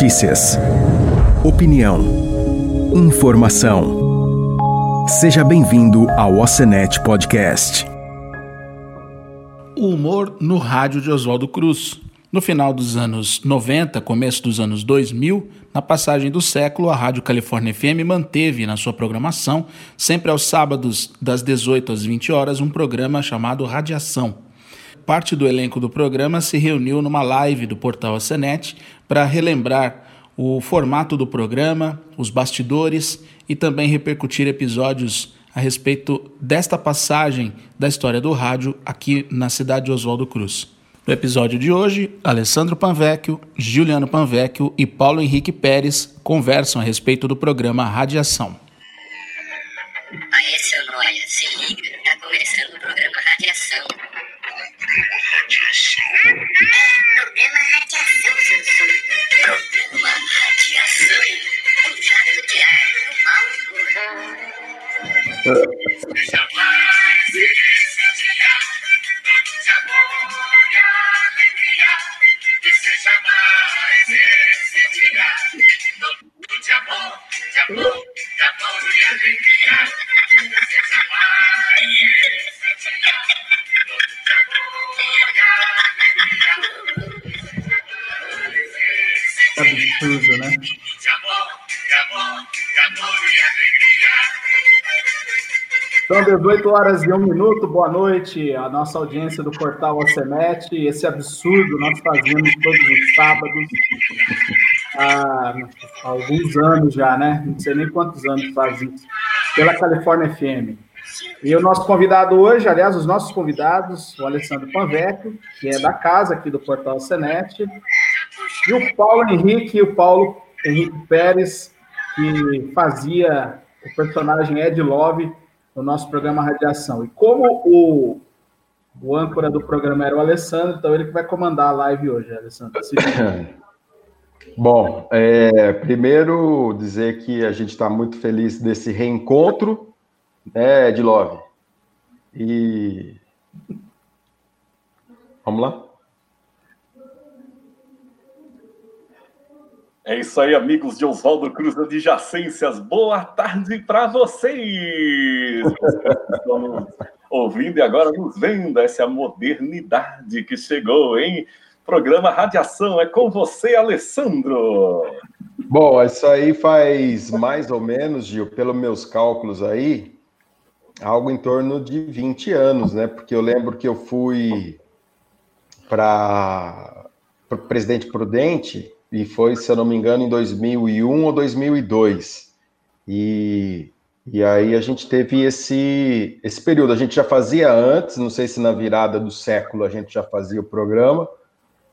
Notícias. Opinião. Informação. Seja bem-vindo ao Ocenet Podcast. O humor no rádio de Oswaldo Cruz. No final dos anos 90, começo dos anos 2000, na passagem do século, a Rádio Califórnia FM manteve na sua programação, sempre aos sábados, das 18 às 20 horas, um programa chamado Radiação. Parte do elenco do programa se reuniu numa live do portal Acenet para relembrar o formato do programa, os bastidores e também repercutir episódios a respeito desta passagem da história do rádio aqui na cidade de Oswaldo Cruz. No episódio de hoje, Alessandro Panvecchio, Juliano Panvecchio e Paulo Henrique Pérez conversam a respeito do programa Radiação. É, programa Radiação, seu surdo. Programa Radiação. Um jato diário do mal Jamais esse dia, de amor e alegria. Que seja mais esse dia, todo amor, amor, amor e alegria. Seja mais esse dia, todo amor e alegria. E alegria. São 18 horas e 1 minuto, boa noite à nossa audiência do portal Ocenet. Esse absurdo nós fazemos todos os sábados há alguns anos já, né? Não sei nem quantos anos faz isso, pela Califórnia FM. E o nosso convidado hoje, aliás, os nossos convidados, o Alessandro Panvecchio, que é da casa aqui do portal Ocenet, e o Paulo Henrique o Paulo Henrique Pérez, que fazia o personagem Ed Love no nosso programa Radiação. E como o, o âncora do programa era o Alessandro, então ele que vai comandar a live hoje, Alessandro. Bom, é, primeiro dizer que a gente está muito feliz desse reencontro, né, Ed Love? E. Vamos lá? É isso aí, amigos de Oswaldo Cruz Adjacências. Boa tarde para vocês! Nos ouvindo e agora nos vendo. Essa modernidade que chegou, hein? Programa Radiação é com você, Alessandro. Bom, isso aí faz mais ou menos, Gil, pelos meus cálculos aí, algo em torno de 20 anos, né? Porque eu lembro que eu fui para Presidente Prudente e foi, se eu não me engano, em 2001 ou 2002. E, e aí a gente teve esse, esse período. A gente já fazia antes, não sei se na virada do século a gente já fazia o programa,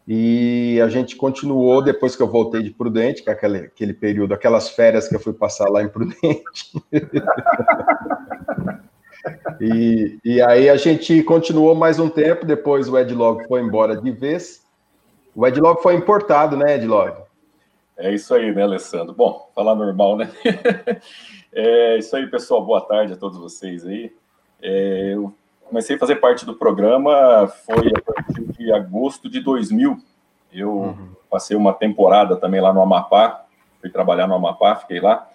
e a gente continuou depois que eu voltei de Prudente, que é aquele, aquele período, aquelas férias que eu fui passar lá em Prudente. e, e aí a gente continuou mais um tempo, depois o Ed Log foi embora de vez. O Ed Log foi importado, né, Ed Log? É isso aí, né, Alessandro? Bom, falar normal, né? é isso aí, pessoal. Boa tarde a todos vocês aí. É, eu comecei a fazer parte do programa, foi a partir de agosto de 2000. Eu uhum. passei uma temporada também lá no Amapá, fui trabalhar no Amapá, fiquei lá.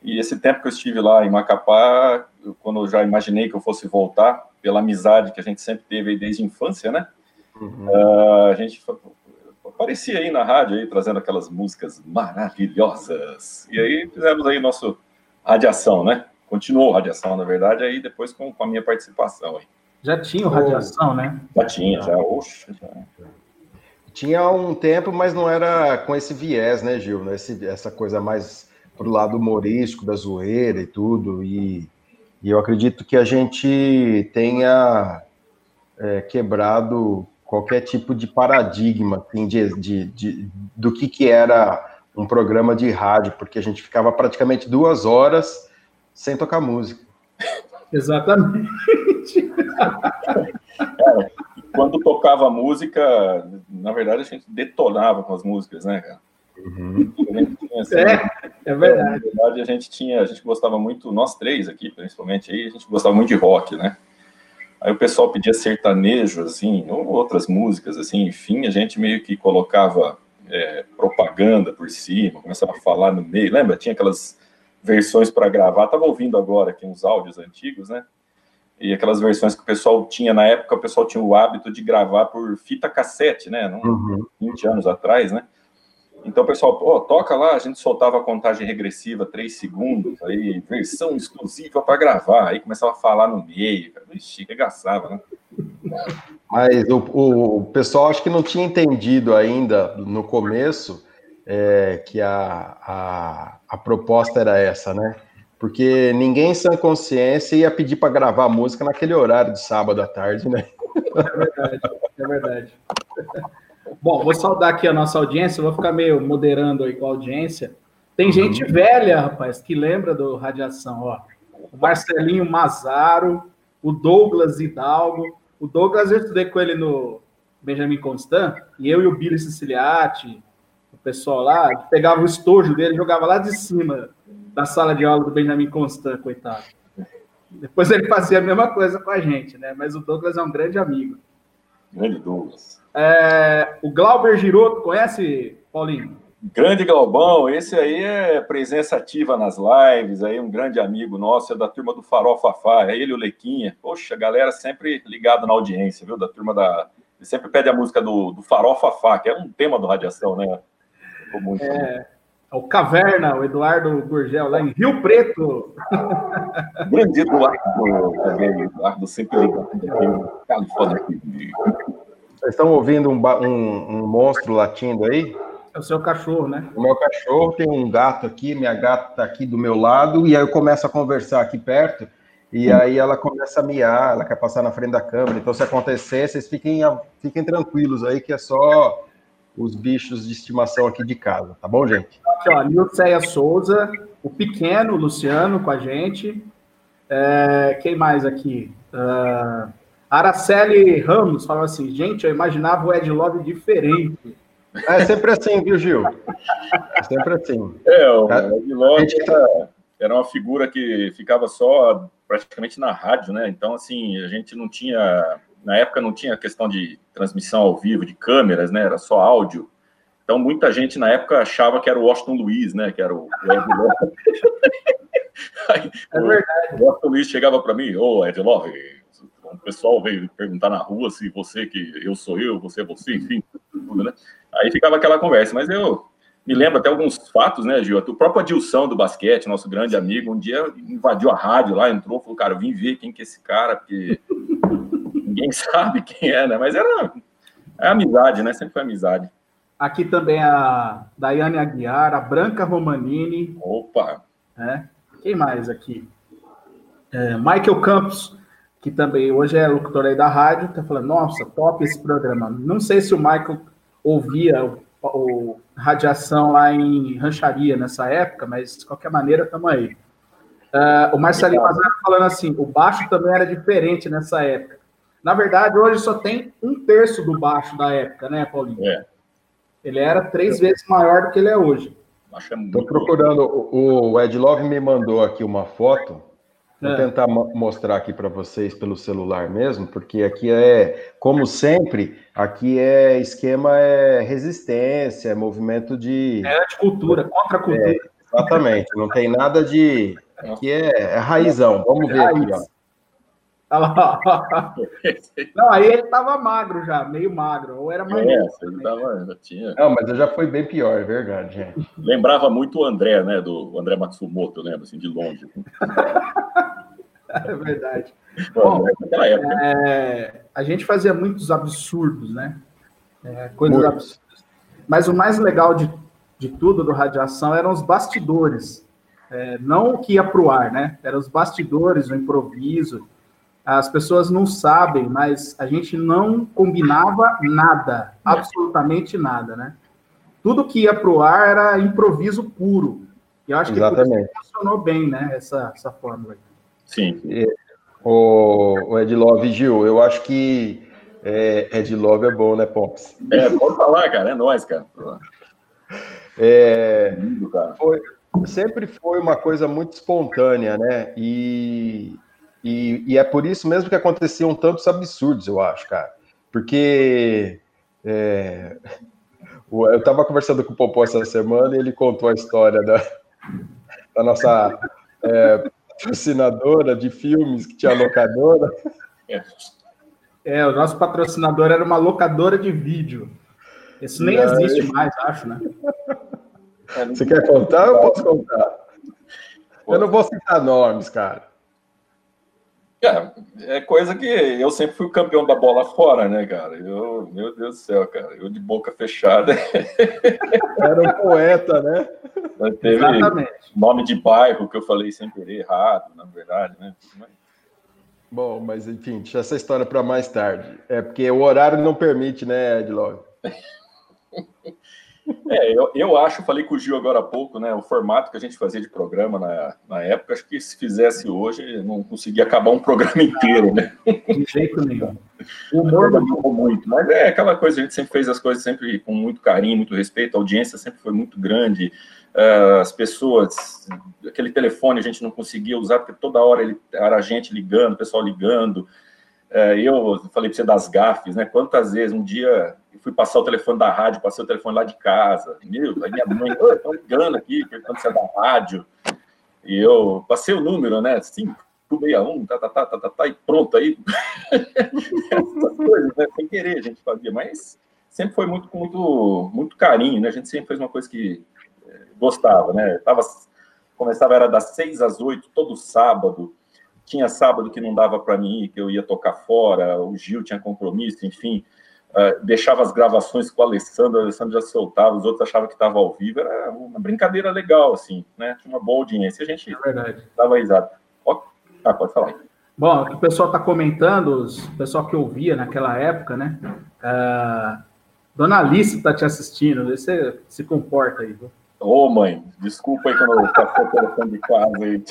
E esse tempo que eu estive lá em Macapá, eu, quando eu já imaginei que eu fosse voltar, pela amizade que a gente sempre teve desde a infância, né? Uhum. Uh, a gente aparecia aí na rádio, aí, trazendo aquelas músicas maravilhosas. E aí fizemos aí nosso radiação, né? Continuou radiação, na verdade, aí depois com, com a minha participação aí. Já tinha o radiação, né? Já tinha, já, oxe, já. Tinha um tempo, mas não era com esse viés, né, Gil? Esse, essa coisa mais pro lado humorístico, da zoeira e tudo. E, e eu acredito que a gente tenha é, quebrado qualquer tipo de paradigma assim, de, de, de, do que, que era um programa de rádio, porque a gente ficava praticamente duas horas sem tocar música. Exatamente. Cara, quando tocava música, na verdade a gente detonava com as músicas, né, cara? Uhum. Tinha, assim, é, é verdade. Na verdade, a gente tinha, a gente gostava muito, nós três aqui, principalmente aí, a gente gostava muito de rock, né? Aí o pessoal pedia sertanejo, assim, ou outras músicas, assim, enfim, a gente meio que colocava é, propaganda por cima, começava a falar no meio. Lembra? Tinha aquelas versões para gravar. Estava ouvindo agora aqui uns áudios antigos, né? E aquelas versões que o pessoal tinha na época, o pessoal tinha o hábito de gravar por fita cassete, né? Não, uhum. 20 anos atrás, né? Então, pessoal, oh, toca lá, a gente soltava a contagem regressiva, 3 segundos, aí, versão exclusiva para gravar, aí começava a falar no meio, ixi, regaçava, né? Mas o, o, pessoal acho que não tinha entendido ainda no começo é, que a, a, a proposta era essa, né? Porque ninguém sem consciência ia pedir para gravar música naquele horário de sábado à tarde, né? É verdade, é verdade. Bom, vou saudar aqui a nossa audiência, vou ficar meio moderando aí com a audiência. Tem uhum. gente velha, rapaz, que lembra do Radiação, ó. O Marcelinho Mazaro, o Douglas Hidalgo. O Douglas, eu estudei com ele no Benjamin Constant, e eu e o Billy Siciliati, o pessoal lá, pegava o estojo dele, jogava lá de cima da sala de aula do Benjamin Constant, coitado. Depois ele fazia a mesma coisa com a gente, né? Mas o Douglas é um grande amigo. Grande Douglas. É, o Glauber Giroto, conhece, Paulinho? Grande Galbão, esse aí é presença ativa nas lives, aí um grande amigo nosso, é da turma do Farofa Fá, é ele o Lequinha. Poxa, galera sempre ligado na audiência, viu? Da turma da. Ele sempre pede a música do, do Farofa Fá, que é um tema do Radiação, né? Muito é, o Caverna, o Eduardo Gurgel, lá em Rio Preto. Grande Eduardo, também, Eduardo sempre ligado aqui, Califórnia. Vocês estão ouvindo um, um, um monstro latindo aí? É o seu cachorro, né? O meu cachorro tem um gato aqui, minha gata está aqui do meu lado, e aí eu começo a conversar aqui perto, e aí ela começa a miar, ela quer passar na frente da câmera. Então, se acontecer, vocês fiquem, fiquem tranquilos aí, que é só os bichos de estimação aqui de casa, tá bom, gente? Aqui, ó, Nilceia Souza, o pequeno Luciano com a gente. É, quem mais aqui? Uh, Araceli Ramos falou assim: gente, eu imaginava o Ed Love diferente. É sempre assim, viu, Gil? É sempre assim. É, o Ed era, era uma figura que ficava só praticamente na rádio, né? Então, assim, a gente não tinha. Na época não tinha questão de transmissão ao vivo, de câmeras, né? Era só áudio. Então, muita gente na época achava que era o Washington Luiz, né? Que era o, o Ed Love. Aí, é verdade. O Washington Luiz chegava para mim, ô, oh, Ed Love, o pessoal veio perguntar na rua se você que eu sou eu, você é você, enfim, tudo, né? Aí ficava aquela conversa, mas eu me lembro até alguns fatos, né, Gil? O próprio Adilson do basquete, nosso grande amigo, um dia invadiu a rádio lá, entrou, falou, cara, eu vim ver quem que é esse cara, porque ninguém sabe quem é, né? Mas era é amizade, né? Sempre foi amizade. Aqui também a Daiane Aguiar, a Branca Romanini. Opa! É. Quem mais aqui? É, Michael Campos, que também hoje é locutor aí da rádio, tá falando, nossa, top esse programa. Não sei se o Michael ouvia o, o radiação lá em rancharia nessa época, mas de qualquer maneira estamos aí. Uh, o Marcelinho Mazaro falando assim, o baixo também era diferente nessa época. Na verdade, hoje só tem um terço do baixo da época, né, Paulinho? É. Ele era três é. vezes maior do que ele é hoje. Estou procurando, o, o Ed Love me mandou aqui uma foto Vou é. tentar mostrar aqui para vocês pelo celular mesmo, porque aqui é, como sempre, aqui é esquema é resistência, é movimento de. É de cultura, contra a cultura. É, exatamente, não tem nada de. Aqui é, é raizão. Vamos ver aqui, ó. Não, aí ele tava magro já, meio magro. Ou era mais. É, ele tava, já tinha. Não, mas eu já fui bem pior, é verdade, gente. Lembrava muito o André, né? Do André Matsumoto, eu lembro, assim, de longe. é verdade. Bom, é, a gente fazia muitos absurdos, né? É, coisas Muito. absurdas. Mas o mais legal de, de tudo do Radiação eram os bastidores. É, não o que ia para o ar, né? Eram os bastidores, o improviso as pessoas não sabem, mas a gente não combinava nada, absolutamente nada, né? Tudo que ia para o ar era improviso puro. E eu acho Exatamente. que funcionou bem, né? Essa, essa fórmula. Sim. O, o Ed Love, Gil, eu acho que é, Ed Love é bom, né, Pops? É, pode falar, cara, é nóis, cara. É, foi, sempre foi uma coisa muito espontânea, né? E e, e, é por isso mesmo que aconteciam tantos absurdos, eu acho, cara. Porque é, Eu estava conversando com o Popó essa semana e ele contou a história da, da nossa é, patrocinadora de filmes que tinha locadora. É, o nosso patrocinador era uma locadora de vídeo. Isso nem existe mais, acho, né? Você quer contar? Eu posso contar. Eu não vou citar nomes, cara. É, é coisa que eu sempre fui campeão da bola fora, né, cara? Eu, meu Deus do céu, cara, eu de boca fechada. Era um poeta, né? Mas teve Exatamente. nome de bairro que eu falei sem querer errado, na verdade, né? Bom, mas enfim, deixa essa história para mais tarde. É porque o horário não permite, né, Edlog? É, eu, eu acho, falei com o Gil agora há pouco, né? O formato que a gente fazia de programa na, na época, acho que se fizesse hoje, não conseguia acabar um programa inteiro, né? De jeito nenhum. O humor mudou muito, mas é aquela coisa, a gente sempre fez as coisas sempre com muito carinho, muito respeito, a audiência sempre foi muito grande, uh, as pessoas, aquele telefone a gente não conseguia usar, porque toda hora ele, era a gente ligando, o pessoal ligando. Uh, eu falei para você das gafes, né? Quantas vezes um dia eu fui passar o telefone da rádio, passei o telefone lá de casa. Meu, aí minha mãe, estão ligando aqui, perguntando se é da rádio. E eu passei o número, né? 561, tá, tá, tá, tá, tá, tá, e pronto aí. Essas coisas, né? Sem querer a gente fazia, mas sempre foi muito, muito, muito carinho, né? A gente sempre fez uma coisa que eh, gostava, né? Tava, começava, era das seis às oito, todo sábado. Tinha sábado que não dava para mim que eu ia tocar fora, o Gil tinha compromisso, enfim. Uh, deixava as gravações com o Alessandro, o Alessandro já soltava, os outros achavam que estava ao vivo, era uma brincadeira legal, assim, né? Tinha uma boa audiência, a gente é dava risada. Ah, pode falar. Bom, o pessoal está comentando, o pessoal que ouvia naquela época, né? Uh, Dona Alice está te assistindo, você se comporta aí, viu? Ô, oh, mãe, desculpa aí quando eu passei o telefone de casa aí.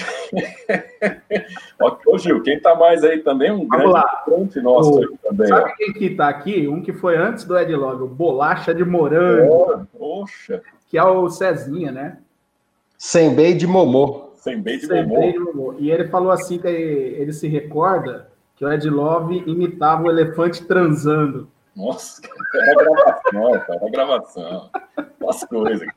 Ô, Gil, quem tá mais aí também? Um Vamos grande nosso o, também. Sabe ó. quem que tá aqui? Um que foi antes do Edlog, o Bolacha de Morango. Oh, oxa. Que é o Cezinha, né? Sem bem de Momô. Sem bem de, Sem Momô. de Momô. E ele falou assim que ele se recorda que o Ed Love imitava o elefante transando. Nossa, era gravação, cara, era gravação. As coisas.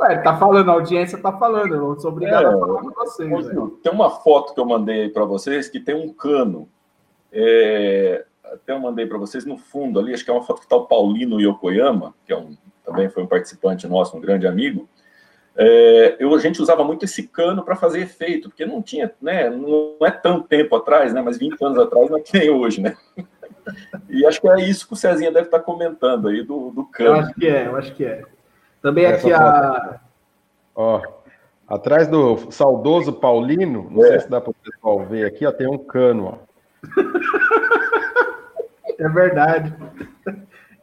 Ué, tá falando, a audiência tá falando, eu sou obrigado é, a falar com vocês. Tem uma foto que eu mandei aí para vocês que tem um cano. É, até eu mandei para vocês no fundo ali, acho que é uma foto que tá o Paulino Yokoyama, que é um, também foi um participante nosso, um grande amigo. É, eu, a gente usava muito esse cano para fazer efeito, porque não tinha, né? Não é tanto tempo atrás, né? Mas 20 anos atrás não é que nem hoje, né? E acho que é isso que o Cezinha deve estar tá comentando aí do, do cano. Eu acho que é, eu acho que é. Também aqui a. Ó, atrás do saudoso Paulino, não é. sei se dá para o pessoal ver aqui, ó, tem um cano, ó. É verdade.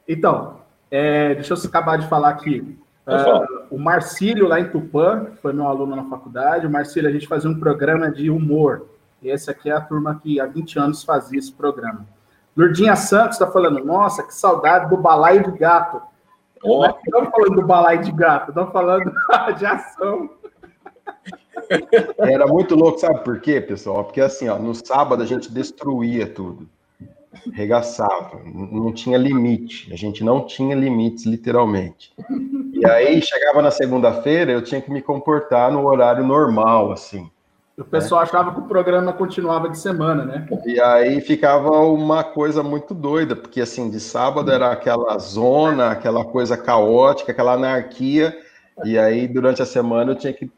Então, é, deixa eu acabar de falar aqui. Uh, o Marcílio, lá em Tupã, foi meu aluno na faculdade. O Marcílio, a gente fazia um programa de humor. E esse aqui é a turma que há 20 anos fazia esse programa. Lurdinha Santos está falando, nossa, que saudade do balaio de gato. Oh. Não estamos falando do balai de gato, estamos falando de ação. Era muito louco, sabe por quê, pessoal? Porque assim, ó, no sábado a gente destruía tudo. Regaçava, não tinha limite. A gente não tinha limites, literalmente. E aí chegava na segunda-feira, eu tinha que me comportar no horário normal, assim. O pessoal é. achava que o programa continuava de semana, né? E aí ficava uma coisa muito doida, porque assim, de sábado era aquela zona, aquela coisa caótica, aquela anarquia, e aí durante a semana eu tinha que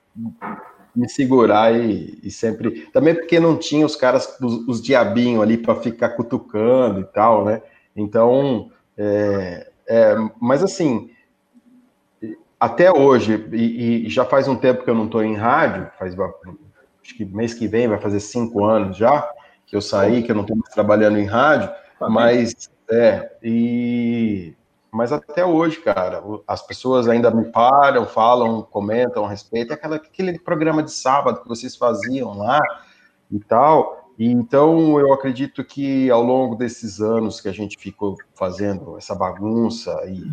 me segurar e, e sempre. Também porque não tinha os caras, os, os diabinhos ali para ficar cutucando e tal, né? Então, é, é, mas assim, até hoje, e, e, já faz um tempo que eu não estou em rádio, faz acho que mês que vem vai fazer cinco anos já que eu saí, que eu não estou mais trabalhando em rádio, mas é, e mas até hoje, cara, as pessoas ainda me param, falam, comentam a respeito, é aquela, aquele programa de sábado que vocês faziam lá e tal. E então eu acredito que ao longo desses anos que a gente ficou fazendo essa bagunça e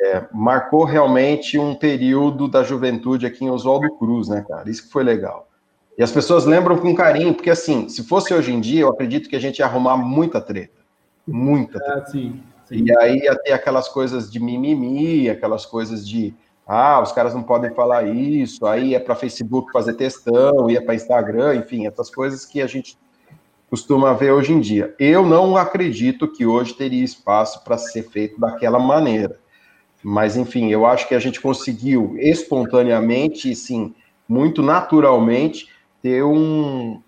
é, marcou realmente um período da juventude aqui em Oswaldo Cruz, né, cara? Isso que foi legal. E as pessoas lembram com carinho, porque assim, se fosse hoje em dia, eu acredito que a gente ia arrumar muita treta. Muita treta. É, sim, E aí ia ter aquelas coisas de mimimi, aquelas coisas de ah, os caras não podem falar isso, aí é para Facebook fazer textão, ia para Instagram, enfim, essas coisas que a gente costuma ver hoje em dia. Eu não acredito que hoje teria espaço para ser feito daquela maneira. Mas, enfim, eu acho que a gente conseguiu espontaneamente, sim, muito naturalmente, ter um.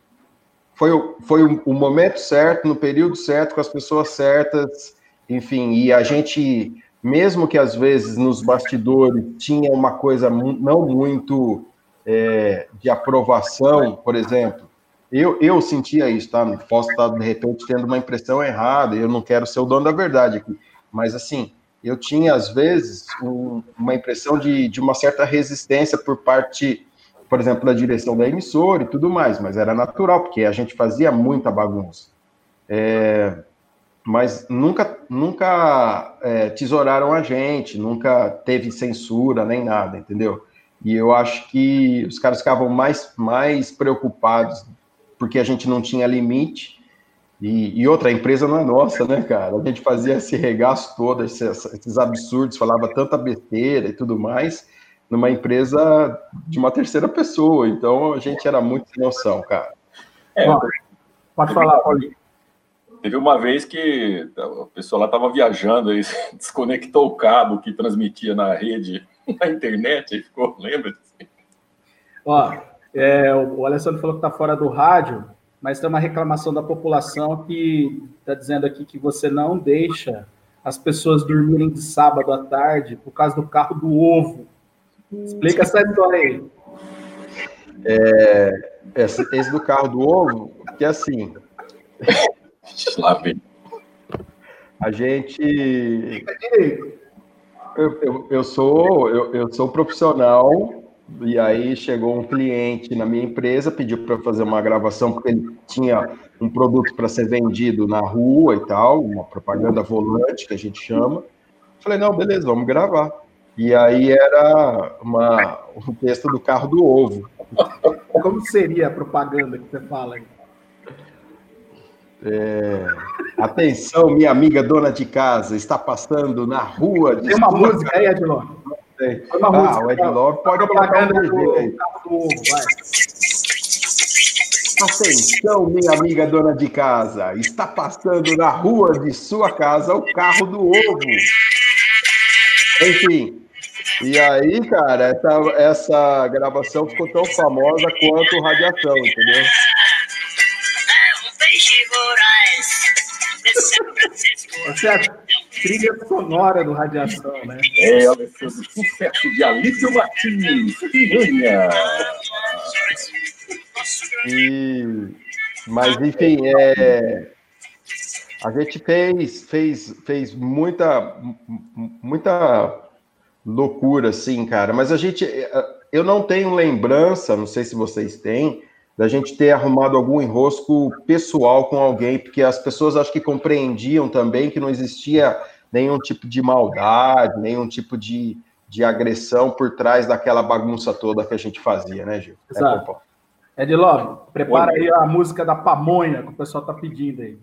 Foi, foi o, momento certo, no período certo, com as pessoas certas, enfim, e a gente, mesmo que às vezes nos bastidores tinha uma coisa não muito é, de aprovação, por exemplo, eu, eu sentia isso, tá? Não posso estar, de repente, tendo uma impressão errada, eu não quero ser o dono da verdade aqui, mas assim, eu tinha, às vezes, um, uma impressão de, de uma certa resistência por parte, por exemplo, da direção da emissora e tudo mais, mas era natural, porque a gente fazia muita bagunça. É, mas nunca, nunca é, tesouraram a gente, nunca teve censura nem nada, entendeu? E eu acho que os caras ficavam mais, mais preocupados porque a gente não tinha limite e, e, outra, a empresa não é nossa, né, cara? A gente fazia esse regaço todo, esses, esses, absurdos, falava tanta besteira e tudo mais, numa empresa de uma terceira pessoa. Então a gente era muito sem noção, cara. É, pode falar, Paulinho. Teve uma vez que a pessoa lá estava viajando e desconectou o cabo que transmitia na rede, na internet, aí ficou, lembra? Ó, é, o Alessandro falou que está fora do rádio mas tem uma reclamação da população que está dizendo aqui que você não deixa as pessoas dormirem de sábado à tarde por causa do carro do ovo. Explica essa história aí. É, esse, esse do carro do ovo, que é assim. Lá vem. A gente. Eu, eu, eu, sou, eu, eu sou profissional e aí chegou um cliente na minha empresa, pediu para fazer uma gravação, porque ele tinha um produto para ser vendido na rua e tal, uma propaganda volante, que a gente chama. Falei, não, beleza, vamos gravar. E aí era uma, um texto do carro do ovo. Como seria a propaganda que você fala aí? É, atenção, minha amiga dona de casa, está passando na rua. Tem uma música aí, Adilon? sei. Ah, música, o Ed Love pode colocar um do, aí. Atenção, minha amiga dona de casa, está passando na rua de sua casa o carro do ovo. Enfim, e aí, cara, essa, essa gravação ficou tão famosa quanto Radiação, entendeu? Certo trilha sonora do Radiação, né? É, olha, sucesso de Alício Martins, Piranha. E, mas, enfim, é, a gente fez, fez, fez muita, muita loucura, assim, cara. Mas a gente, eu não tenho lembrança, não sei se vocês têm, da gente ter arrumado algum enrosco pessoal com alguém, porque as pessoas acho que compreendiam também que não existia nenhum tipo de maldade, nenhum tipo de, de agressão por trás daquela bagunça toda que a gente fazia, né, Gil? É, Exato. É, Ed Love, prepara Oi. aí a música da pamonha que o pessoal tá pedindo aí.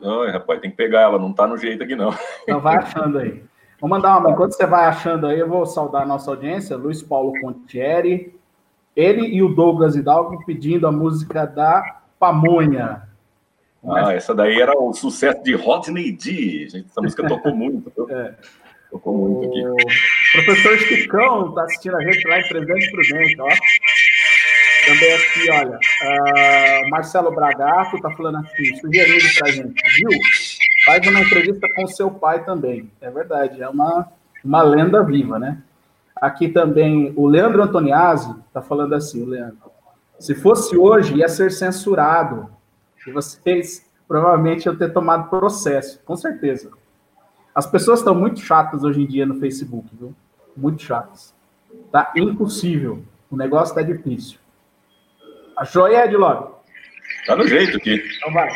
Não, rapaz, tem que pegar ela, não tá no jeito aqui não. Então vai achando aí. Vou mandar uma, enquanto você vai achando aí, eu vou saudar a nossa audiência, Luiz Paulo Contieri, ele e o Douglas Hidalgo pedindo a música da pamonha. Ah, essa daí era o sucesso de Rodney D. Gente, essa música tocou muito. É. Tocou muito aqui. O professor Chicão está assistindo a gente lá em Presidente Prudente, ó. Também aqui, olha, uh, Marcelo Bragato está falando aqui, sugerindo para a gente, viu? Faz uma entrevista com seu pai também. É verdade, é uma, uma lenda viva, né? Aqui também o Leandro Antoniazzi está falando assim, o Leandro. Se fosse hoje, ia ser censurado e vocês provavelmente iam ter tomado processo, com certeza. As pessoas estão muito chatas hoje em dia no Facebook, viu? Muito chatas. Tá impossível. O negócio tá difícil. Achou aí, Edlog? Tá no jeito aqui. Então vai.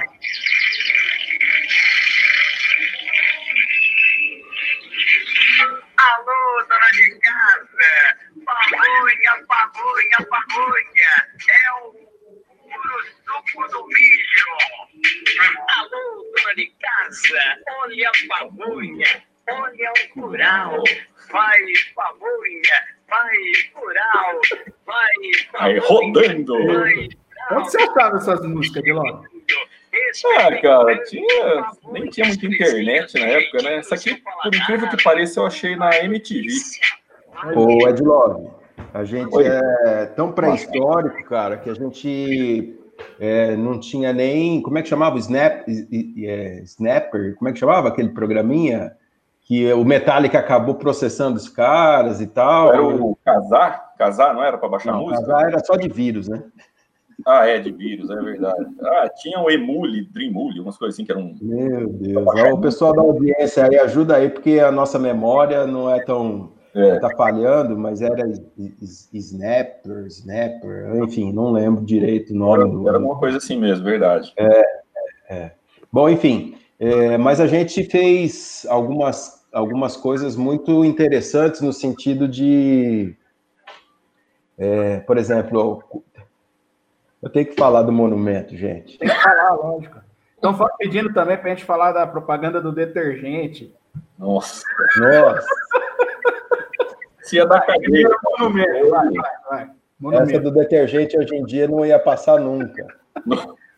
Casa, olha a pamonha, olha o curau, vai pamonha, vai curau, vai Aí, pamonha, rodando. vai Onde você achava essas músicas, Dilon? Ah, cara, tinha, nem tinha muita internet na época, né? Essa aqui, por incrível que pareça, eu achei na MTV. Ô, Ed Love, a gente é tão pré-histórico, cara, que a gente é, não tinha nem. Como é que chamava? Snap, é, Snapper? Como é que chamava aquele programinha? Que o Metallica acabou processando os caras e tal. Era o Casar? Casar, não era para baixar Não, música? casar era só de vírus, né? Ah, é, de vírus, é verdade. Ah, tinha o Emule, Dreamule, umas coisas assim que eram. Meu Deus. O pessoal da audiência aí ajuda aí, porque a nossa memória não é tão. É, Tá falhando, mas era Snapper, Snapper, enfim, não lembro direito o nome do. era uma coisa assim mesmo, verdade. Bom, enfim, é, mas a gente fez algumas, algumas coisas muito interessantes no sentido de, é, por exemplo, eu tenho que falar do monumento, gente. Tem que falar, lógico. Estão pedindo também para a gente falar da propaganda do detergente. Nossa, Nossa, se ia dar cadeia. Monumento, vai, vai, vai. essa Monumento. do detergente hoje em dia não ia passar nunca.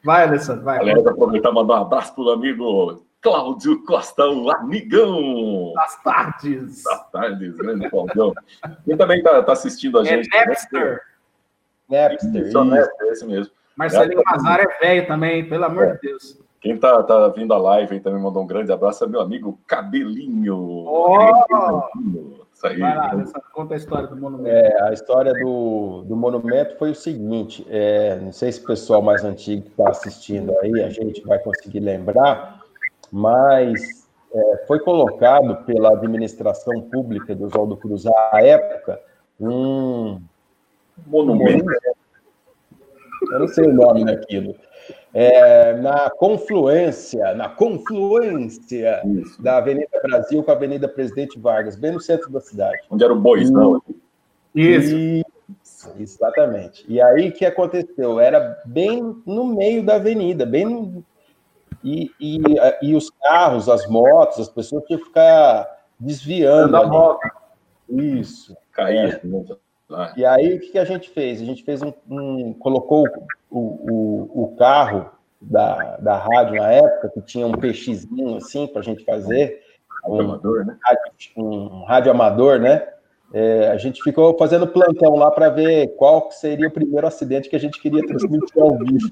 Vai, Alessandro, vai. Aliás, aproveitar e mandar um abraço pro amigo Cláudio Costa, o amigão. As tardes. Boa tarde, grande Claudião. Quem também tá, tá assistindo a É gente. Napster. Napster, Isso, isso. né? É esse mesmo. Marcelinho Mazar é velho também, pelo amor de Deus. Quem tá, tá vindo a live aí também mandou um grande abraço é meu amigo Cabelinho. Oh! Isso aí. Vai lá, conta a história do monumento. É, a história do, do monumento foi o seguinte: é, não sei se o pessoal mais antigo que está assistindo aí, a gente vai conseguir lembrar, mas é, foi colocado pela administração pública do Oswaldo Cruz à época um Monumento. eu não sei o nome daquilo, é, na confluência, na confluência Isso. da Avenida Brasil com a Avenida Presidente Vargas, bem no centro da cidade. Onde era o Boizão. Isso. Isso, exatamente. E aí o que aconteceu? Era bem no meio da avenida, bem no... e, e, e os carros, as motos, as pessoas tinham que ficar desviando. Da moto. Isso. Caía. Ah, E aí o que que a gente fez? A gente fez um, um- colocou o, o, o carro da, da rádio na época, que tinha um PXzinho assim para a gente fazer, um, amador, né? rádio, um rádio amador, né? É, a gente ficou fazendo plantão lá para ver qual seria o primeiro acidente que a gente queria transmitir ao vivo.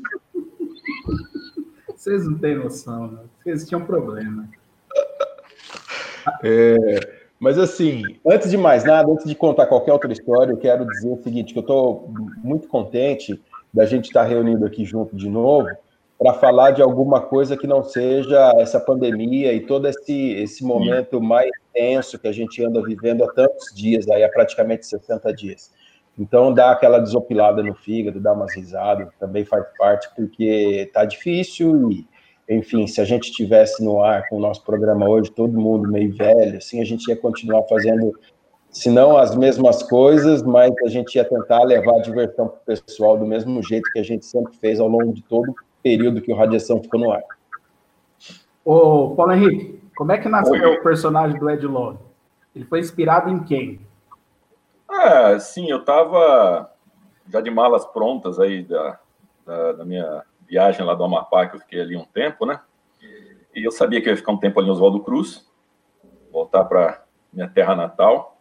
Vocês não têm noção, né? Vocês tinham problema. Mas assim, antes de mais nada, antes de contar qualquer outra história, eu quero dizer o seguinte, que eu estou muito contente da gente estar reunido aqui junto de novo para falar de alguma coisa que não seja essa pandemia e todo esse, esse momento mais tenso que a gente anda vivendo há tantos dias, aí há praticamente 60 dias. Então, dá aquela desopilada no fígado, dá umas risadas, também faz parte, porque tá difícil e, enfim, se a gente tivesse no ar com o nosso programa hoje, todo mundo meio velho, assim, a gente ia continuar fazendo, se não as mesmas coisas, mas a gente ia tentar levar a diversão para o pessoal do mesmo jeito que a gente sempre fez ao longo de todo o período que o Radiação ficou no ar. Ô, Paulo Henrique, como é que nasceu Oi. o personagem do Ed Love? Ele foi inspirado em quem? Ah, sim, eu tava já de malas prontas aí da, da, da minha viagem lá do Amapá, que eu fiquei ali um tempo, né? E eu sabia que eu ia ficar um tempo ali em Oswaldo Cruz, voltar para minha terra natal.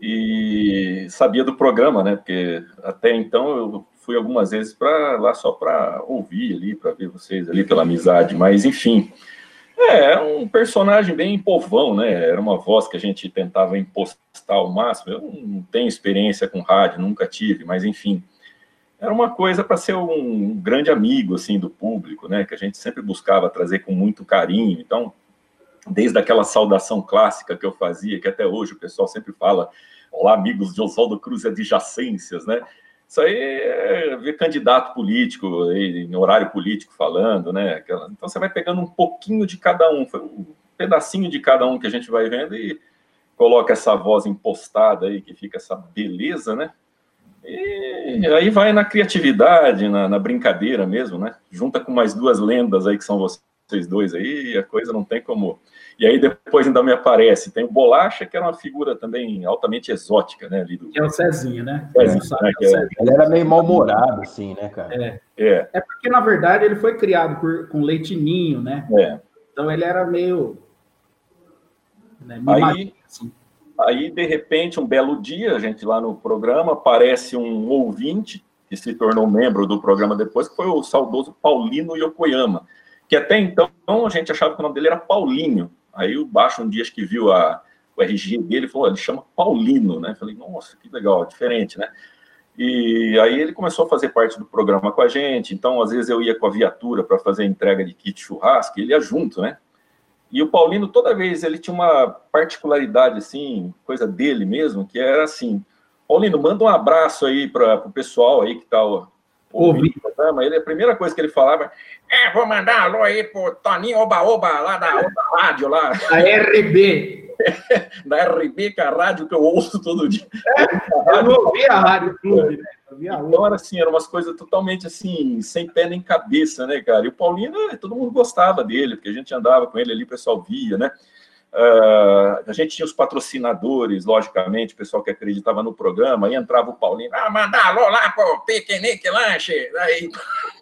E sabia do programa, né? Porque até então eu fui algumas vezes para lá só para ouvir ali, para ver vocês ali pela amizade, mas enfim. É, era um personagem bem povão, né? Era uma voz que a gente tentava impostar ao máximo. Eu não tenho experiência com rádio, nunca tive, mas enfim. Era uma coisa para ser um grande amigo, assim, do público, né? Que a gente sempre buscava trazer com muito carinho. Então, desde aquela saudação clássica que eu fazia, que até hoje o pessoal sempre fala, olá, amigos de Oswaldo Cruz e adjacências, né? Isso aí é candidato político, em horário político falando, né? Então você vai pegando um pouquinho de cada um, foi um pedacinho de cada um que a gente vai vendo e coloca essa voz impostada aí, que fica essa beleza, né? E aí vai na criatividade, na, na brincadeira mesmo, né? Junta com mais duas lendas aí que são vocês vocês dois aí, e a coisa não tem como. E aí depois ainda me aparece, tem o Bolacha, que era uma figura também altamente exótica, né? Ali do... Que é o Cezinho, né? Cezinho, né? Que é... Ele era meio mal-humorado, assim, né, cara? É. é. É porque, na verdade, ele foi criado por, com leitinho, né? É. Então ele era meio. Né, aí, assim. aí, de repente, um belo dia, a gente lá no programa, aparece um ouvinte que se tornou membro do programa depois, que foi o saudoso Paulino Yokoyama, que até então a gente achava que o nome dele era Paulinho. Aí o Baixo um dia acho que viu a, o RG dele falou, ele chama Paulino, né? Falei, nossa, que legal, diferente, né? E aí ele começou a fazer parte do programa com a gente, então às vezes eu ia com a viatura para fazer a entrega de kit churrasco, ele ia junto, né? E o Paulino, toda vez, ele tinha uma particularidade, assim, coisa dele mesmo, que era assim, Paulino, manda um abraço aí para o pessoal aí que está ouvindo o programa. Ele, a primeira coisa que ele falava é, vou mandar um alô aí pro Toninho Oba-Oba, lá da, da rádio lá. Da RB. da RB, que é a rádio que eu ouço todo dia. É, eu não ouvi a rádio clube, né? Então era assim, eram umas coisas totalmente assim, sem pé nem cabeça, né, cara? E o Paulino, todo mundo gostava dele, porque a gente andava com ele ali, o pessoal via, né? Uh, a gente tinha os patrocinadores, logicamente, o pessoal que acreditava no programa, aí entrava o Paulinho, ah, mandar alô lá pro Piquenique Lanche, aí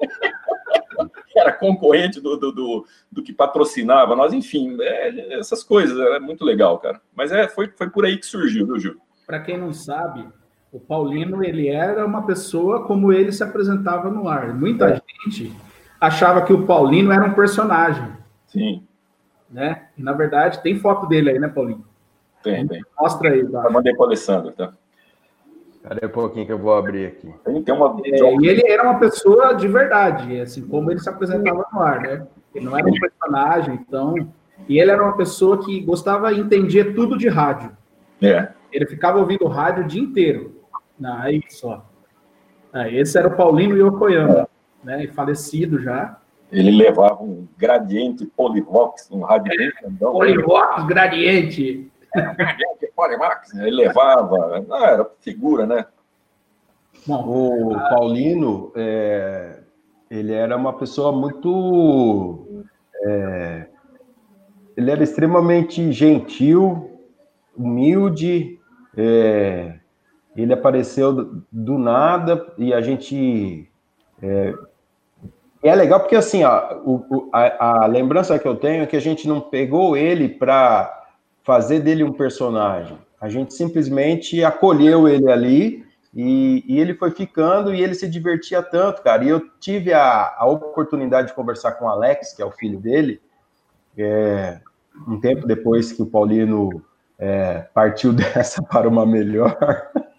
era concorrente do, do, do, do, que patrocinava nós, enfim, é, essas coisas, era muito legal, cara. Mas é, foi, foi por aí que surgiu, viu, Gil? Para quem não sabe, o Paulino, ele era uma pessoa como ele se apresentava no ar. Muita é. gente achava que o Paulino era um personagem. Sim né? E, na verdade, tem foto dele aí, né, Paulinho? Tem, tem. Mostra aí. Tá? Eu mandei para o Alessandro, tá? Cadê um pouquinho que eu vou abrir aqui? Tem, tem uma... É, e ele era uma pessoa de verdade, assim como ele se apresentava no ar, né? Ele não era um personagem, então... E ele era uma pessoa que gostava e entendia tudo de rádio. É. Ele ficava ouvindo rádio o dia inteiro. Aí só. Aí, esse era o Paulino Yokoyama, né? Falecido já. Ele levava um gradiente Polivox, um rádio bem grandão. Polivox, gradiente. É, gradiente Polivox. Ele levava. Não, era figura, né? Bom, o Paulino, é, ele era uma pessoa muito. É, ele era extremamente gentil, humilde. É, ele apareceu do, do nada e a gente é, e é legal porque, assim, ó, o, a, a, lembrança que eu tenho é que a gente não pegou ele para fazer dele um personagem. A gente simplesmente acolheu ele ali e, e, ele foi ficando e ele se divertia tanto, cara. E eu tive a, a oportunidade de conversar com o Alex, que é o filho dele, é, um tempo depois que o Paulino é, partiu dessa para uma melhor.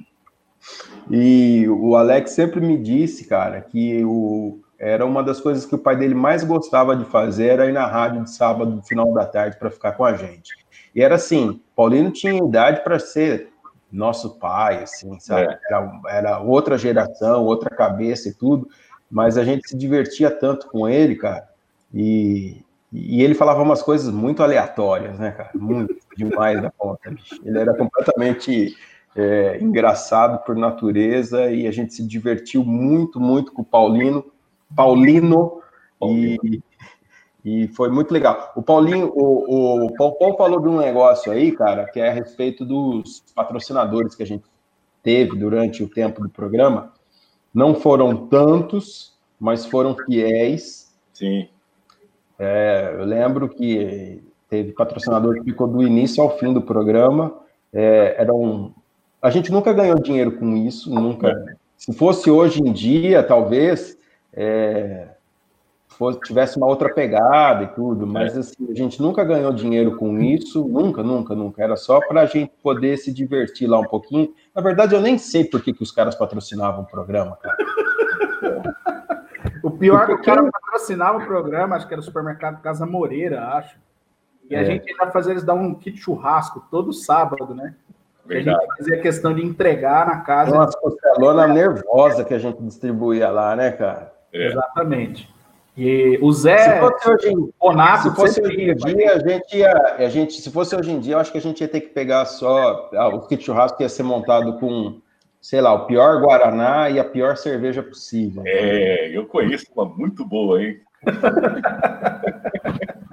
E o Alex sempre me disse, cara, que o, era uma das coisas que o pai dele mais gostava de fazer, era ir na rádio de sábado, no final da tarde, para ficar com a gente. E era assim, Paulino tinha idade para ser nosso pai, assim, sabe? É. Era, era, outra geração, outra cabeça e tudo, mas a gente se divertia tanto com ele, cara, e, e ele falava umas coisas muito aleatórias, né, cara? Muito demais da conta. Bicho. Ele era completamente é, engraçado por natureza e a gente se divertiu muito, muito com o Paulino. Paulino, e, e foi muito legal. O Paulinho, o, o Paul falou de um negócio aí, cara, que é a respeito dos patrocinadores que a gente teve durante o tempo do programa. Não foram tantos, mas foram fiéis. Sim. É, eu lembro que teve patrocinador que ficou do início ao fim do programa. É, era um... A gente nunca ganhou dinheiro com isso, nunca. É. Se fosse hoje em dia, talvez é, fosse, tivesse uma outra pegada e tudo, mas é. assim, a gente nunca ganhou dinheiro com isso, nunca, nunca, nunca. Era só para a gente poder se divertir lá um pouquinho. Na verdade, eu nem sei por que, que os caras patrocinavam o programa, cara. o pior é que o cara patrocinava o programa, acho que era o supermercado Casa Moreira, acho. E a é. gente ia fazer eles dar um kit churrasco todo sábado, né? Verdade. A gente fazia questão de entregar na casa. Uma costelona nervosa que a gente distribuía lá, né, cara? É. Exatamente. E o Zé. Se fosse hoje em, Bonato, se fosse hoje em dia, a gente ia. A gente, se fosse hoje em dia, eu acho que a gente ia ter que pegar só. Ah, o kit churrasco ia ser montado com, sei lá, o pior Guaraná e a pior cerveja possível. É, eu conheço uma muito boa, hein?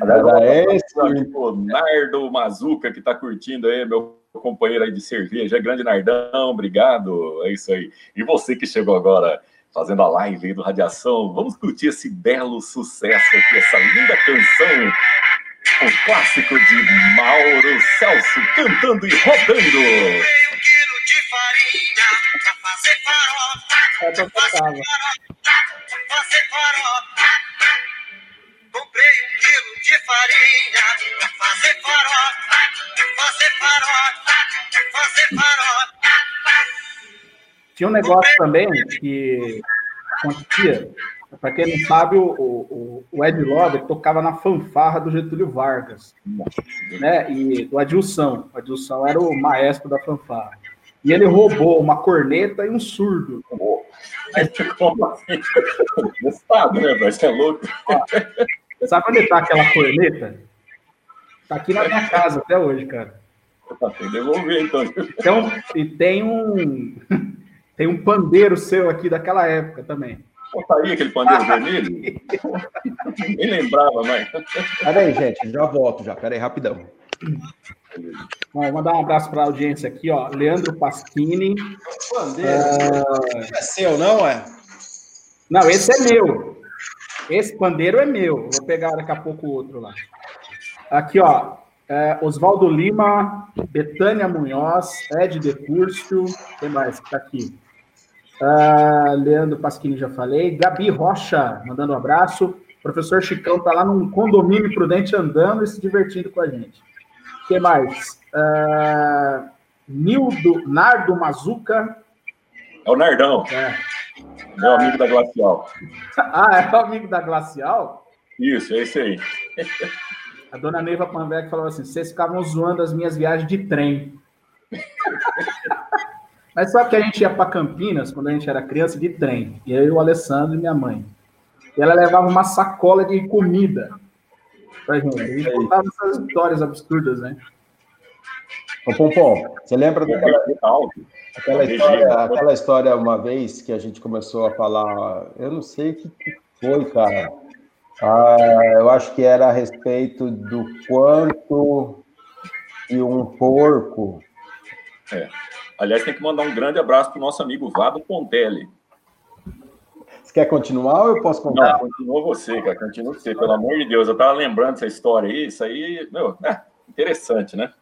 Agora é esse amigo Nardo Mazuca que está curtindo aí, meu companheiro aí de cerveja. Grande Nardão, obrigado. É isso aí. E você que chegou agora fazendo a live aí do Radiação, vamos curtir esse belo sucesso aqui, essa linda canção. Um clássico de Mauro Celso cantando e rodando. Um farinha pra. Comprei um quilo de farinha pra fazer farofa, fazer farofa, fazer farofa. Tinha um negócio também que acontecia. Para quem não sabe, o, o, o Ed Lover tocava na fanfarra do Getúlio Vargas, né? E do Adilson. O Adilson era o maestro da fanfarra. E ele roubou uma corneta e um surdo. Como assim? Estado, né, velho? Você é louco. Sabe onde está aquela corneta? Está aqui na minha casa até hoje, cara. Tem que devolver, então. então. E tem um, tem um pandeiro seu aqui daquela época também. Tá aí aquele pandeiro vermelho? Nem lembrava, mas. Peraí, gente, já volto já. Peraí, rapidão. Bom, vou mandar um abraço para a audiência aqui, ó. Leandro Pasquini. Pandeiro. É... é seu, não é? Não, esse é meu. Esse pandeiro é meu. Vou pegar daqui a pouco o outro lá. Aqui, ó. É, Oswaldo Lima, Betânia Munhoz, Ed Decurcio, quem mais que tá aqui? Uh, Leandro Pasquini, já falei. Gabi Rocha, mandando um abraço. professor Chicão tá lá num condomínio prudente andando e se divertindo com a gente. Quem mais? Uh, Nildo, Nardo Mazuca. É o Nardão. É. Meu amigo da Glacial. ah, é o amigo da Glacial? Isso, é esse aí. A dona Neiva Panvec falou assim: vocês ficavam zoando as minhas viagens de trem. Mas só que a gente ia para Campinas, quando a gente era criança, de trem. E eu, o Alessandro e minha mãe. E ela levava uma sacola de comida pra gente. E contava essas histórias absurdas, né? Ô, Pompom, você lembra daquela, aquela, história, aquela história uma vez que a gente começou a falar? Eu não sei o que foi, cara. Ah, eu acho que era a respeito do quanto e um porco. É. Aliás, tem que mandar um grande abraço para o nosso amigo Vado Pontelli. Você quer continuar ou eu posso contar? Não, continua você, cara. Continua você, pelo amor de Deus. Eu estava lembrando dessa história aí. Isso aí, meu, é interessante, né?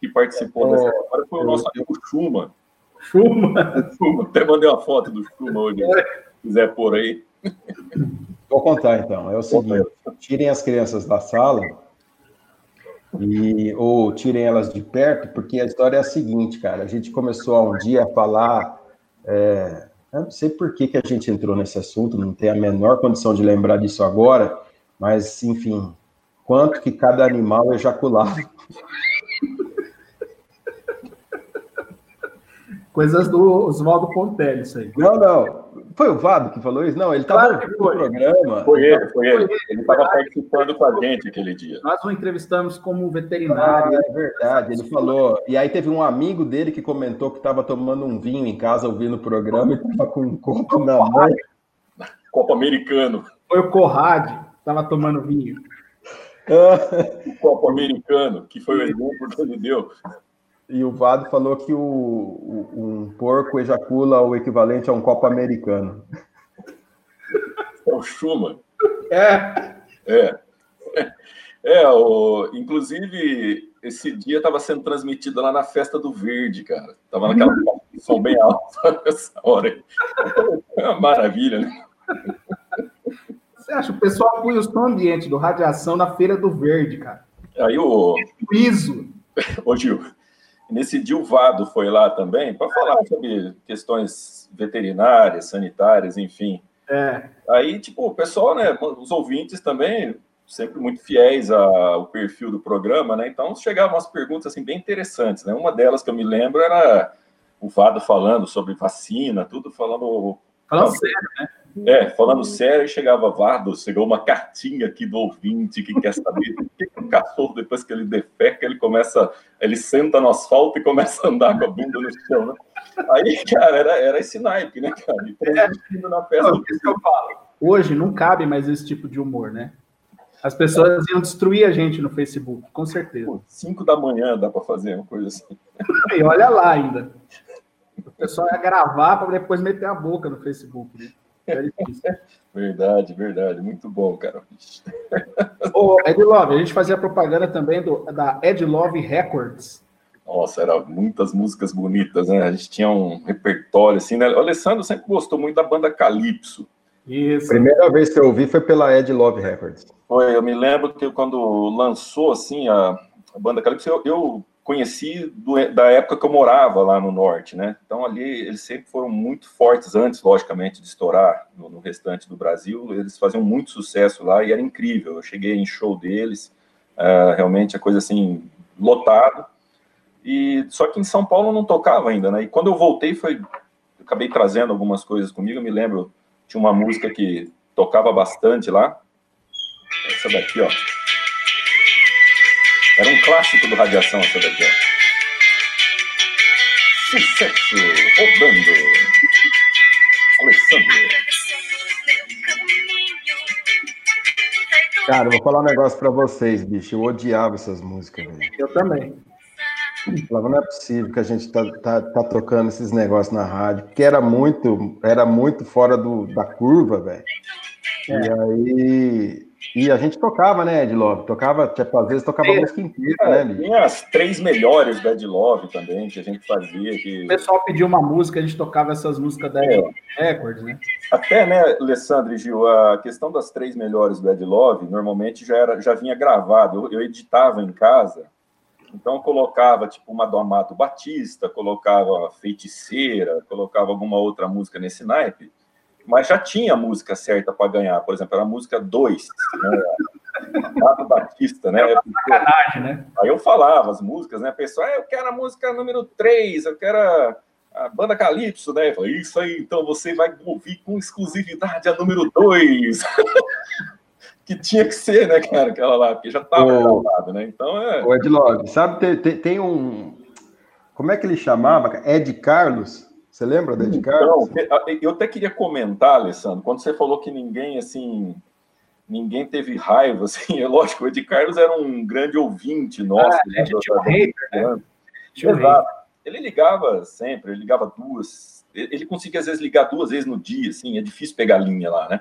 que participou dessa história foi o nosso amigo Chuma. Chuma? Chuma. Até mandei uma foto do Chuma hoje, se quiser pôr aí. Vou contar então. É o seguinte: tirem as crianças da sala e ou tirem elas de perto, porque a história é a seguinte, cara. A gente começou um dia a falar. É, eu não sei por que, que a gente entrou nesse assunto, não tem a menor condição de lembrar disso agora, mas enfim, quanto que cada animal ejaculava. Coisas do Oswaldo Pontelli, isso aí. Não, não. Foi o Vado que falou isso? Não, ele estava claro no programa. Foi ele, foi ele. Ele estava participando com a gente aquele dia. Nós o entrevistamos como veterinário. Ah, é verdade, ele falou. E aí teve um amigo dele que comentou que estava tomando um vinho em casa ouvindo o programa e estava com um copo na mão. Copo americano. Foi o Corrade, estava tomando vinho. o copo americano, que foi o exemplo que ele deu. E o Vado falou que o, o, um porco ejacula o equivalente a um copo americano. É o Schumann. É. É. É, o, inclusive, esse dia estava sendo transmitido lá na Festa do Verde, cara. Tava naquela som bem alta nessa hora. É uma maravilha, né? Você acha? O pessoal punha o som ambiente do Radiação na Feira do Verde, cara. Aí o... Piso. Ô, Gil, Nesse dia o Vado foi lá também para falar sobre questões veterinárias, sanitárias, enfim. É. Aí, tipo, o pessoal, né, os ouvintes também, sempre muito fiéis ao perfil do programa, né? Então chegavam umas perguntas assim bem interessantes, né? Uma delas que eu me lembro era o Vado falando sobre vacina, tudo falando falando sério, né? É, falando sério, chegava Vardo, chegou uma cartinha aqui do ouvinte que quer saber o que, o cachorro, depois que ele defeca, ele começa, ele senta no asfalto e começa a andar com a bunda no chão, né? Aí, cara, era, era esse naipe, né, cara? E transmitindo na festa. Não, isso que eu falo. Hoje não cabe mais esse tipo de humor, né? As pessoas iam destruir a gente no Facebook, com certeza. Pô, cinco da manhã dá para fazer uma coisa assim. E olha lá ainda. O pessoal ia gravar para depois meter a boca no Facebook, né? Verdade, verdade. Muito bom, cara. Ô, Ed Love, a gente fazia propaganda também do, da Ed Love Records. Nossa, eram muitas músicas bonitas, né? A gente tinha um repertório assim, né? O Alessandro sempre gostou muito da banda Calypso. Isso. Primeira vez que eu ouvi foi pela Ed Love Records. Foi, eu me lembro que quando lançou assim a, a banda Calypso, eu, eu conheci do, da época que eu morava lá no norte, né? Então ali eles sempre foram muito fortes antes, logicamente, de estourar no, no, restante do Brasil. Eles faziam muito sucesso lá e era incrível. Eu cheguei em show deles, uh, realmente a coisa assim lotado. E só que em São Paulo não tocava ainda, né? E quando eu voltei foi, eu acabei trazendo algumas coisas comigo. Eu me lembro tinha uma música que tocava bastante lá. Essa daqui, ó. Era um clássico do Radiação, essa daqui, ó. Sucesso rodando. Alessandro. Cara, eu vou falar um negócio pra vocês, bicho. Eu odiava essas músicas, velho. Eu também. falava, não é possível que a gente tá, tá, tá tocando esses negócios na rádio, porque era muito, era muito fora do, da curva, velho. É. E aí. E a gente tocava, né, Ed Love? Tocava, tipo, às vezes tocava a música inteira, é, né, Tinha as três melhores da Ed Love também, que a gente fazia. Que... O pessoal pediu uma música, a gente tocava essas músicas da Ed é. Records, né? Até, né, Alessandro e Gil, a questão das três melhores do Ed Love, normalmente já, era, já vinha gravado. Eu, eu editava em casa, então colocava tipo uma do Amado Batista, colocava Feiticeira, colocava alguma outra música nesse naipe, mas já tinha a música certa para ganhar. Por exemplo, era a música 2, né? Batista, né? É sacanagem, né? Aí eu falava as músicas, né? A pessoa, ah, eu quero a música número 3, eu quero a, a banda Calypso, né? Eu falei, isso aí, então você vai ouvir com exclusividade a número 2. que tinha que ser, né, cara, aquela lá, porque já estava gravado, né? Então é. O Ed Log, sabe, tem, tem, tem, um. Como é que ele chamava? Ed Carlos. Você lembra do Ed Carlos? Então, eu até queria comentar, Alessandro, quando você falou que ninguém, assim, ninguém teve raiva, assim, é lógico, o Ed Carlos era um grande ouvinte nosso. Ah, né, um hater, né? Exato. Ele ligava sempre, ele ligava duas, ele conseguia às vezes ligar duas vezes no dia, assim, é difícil pegar linha lá, né?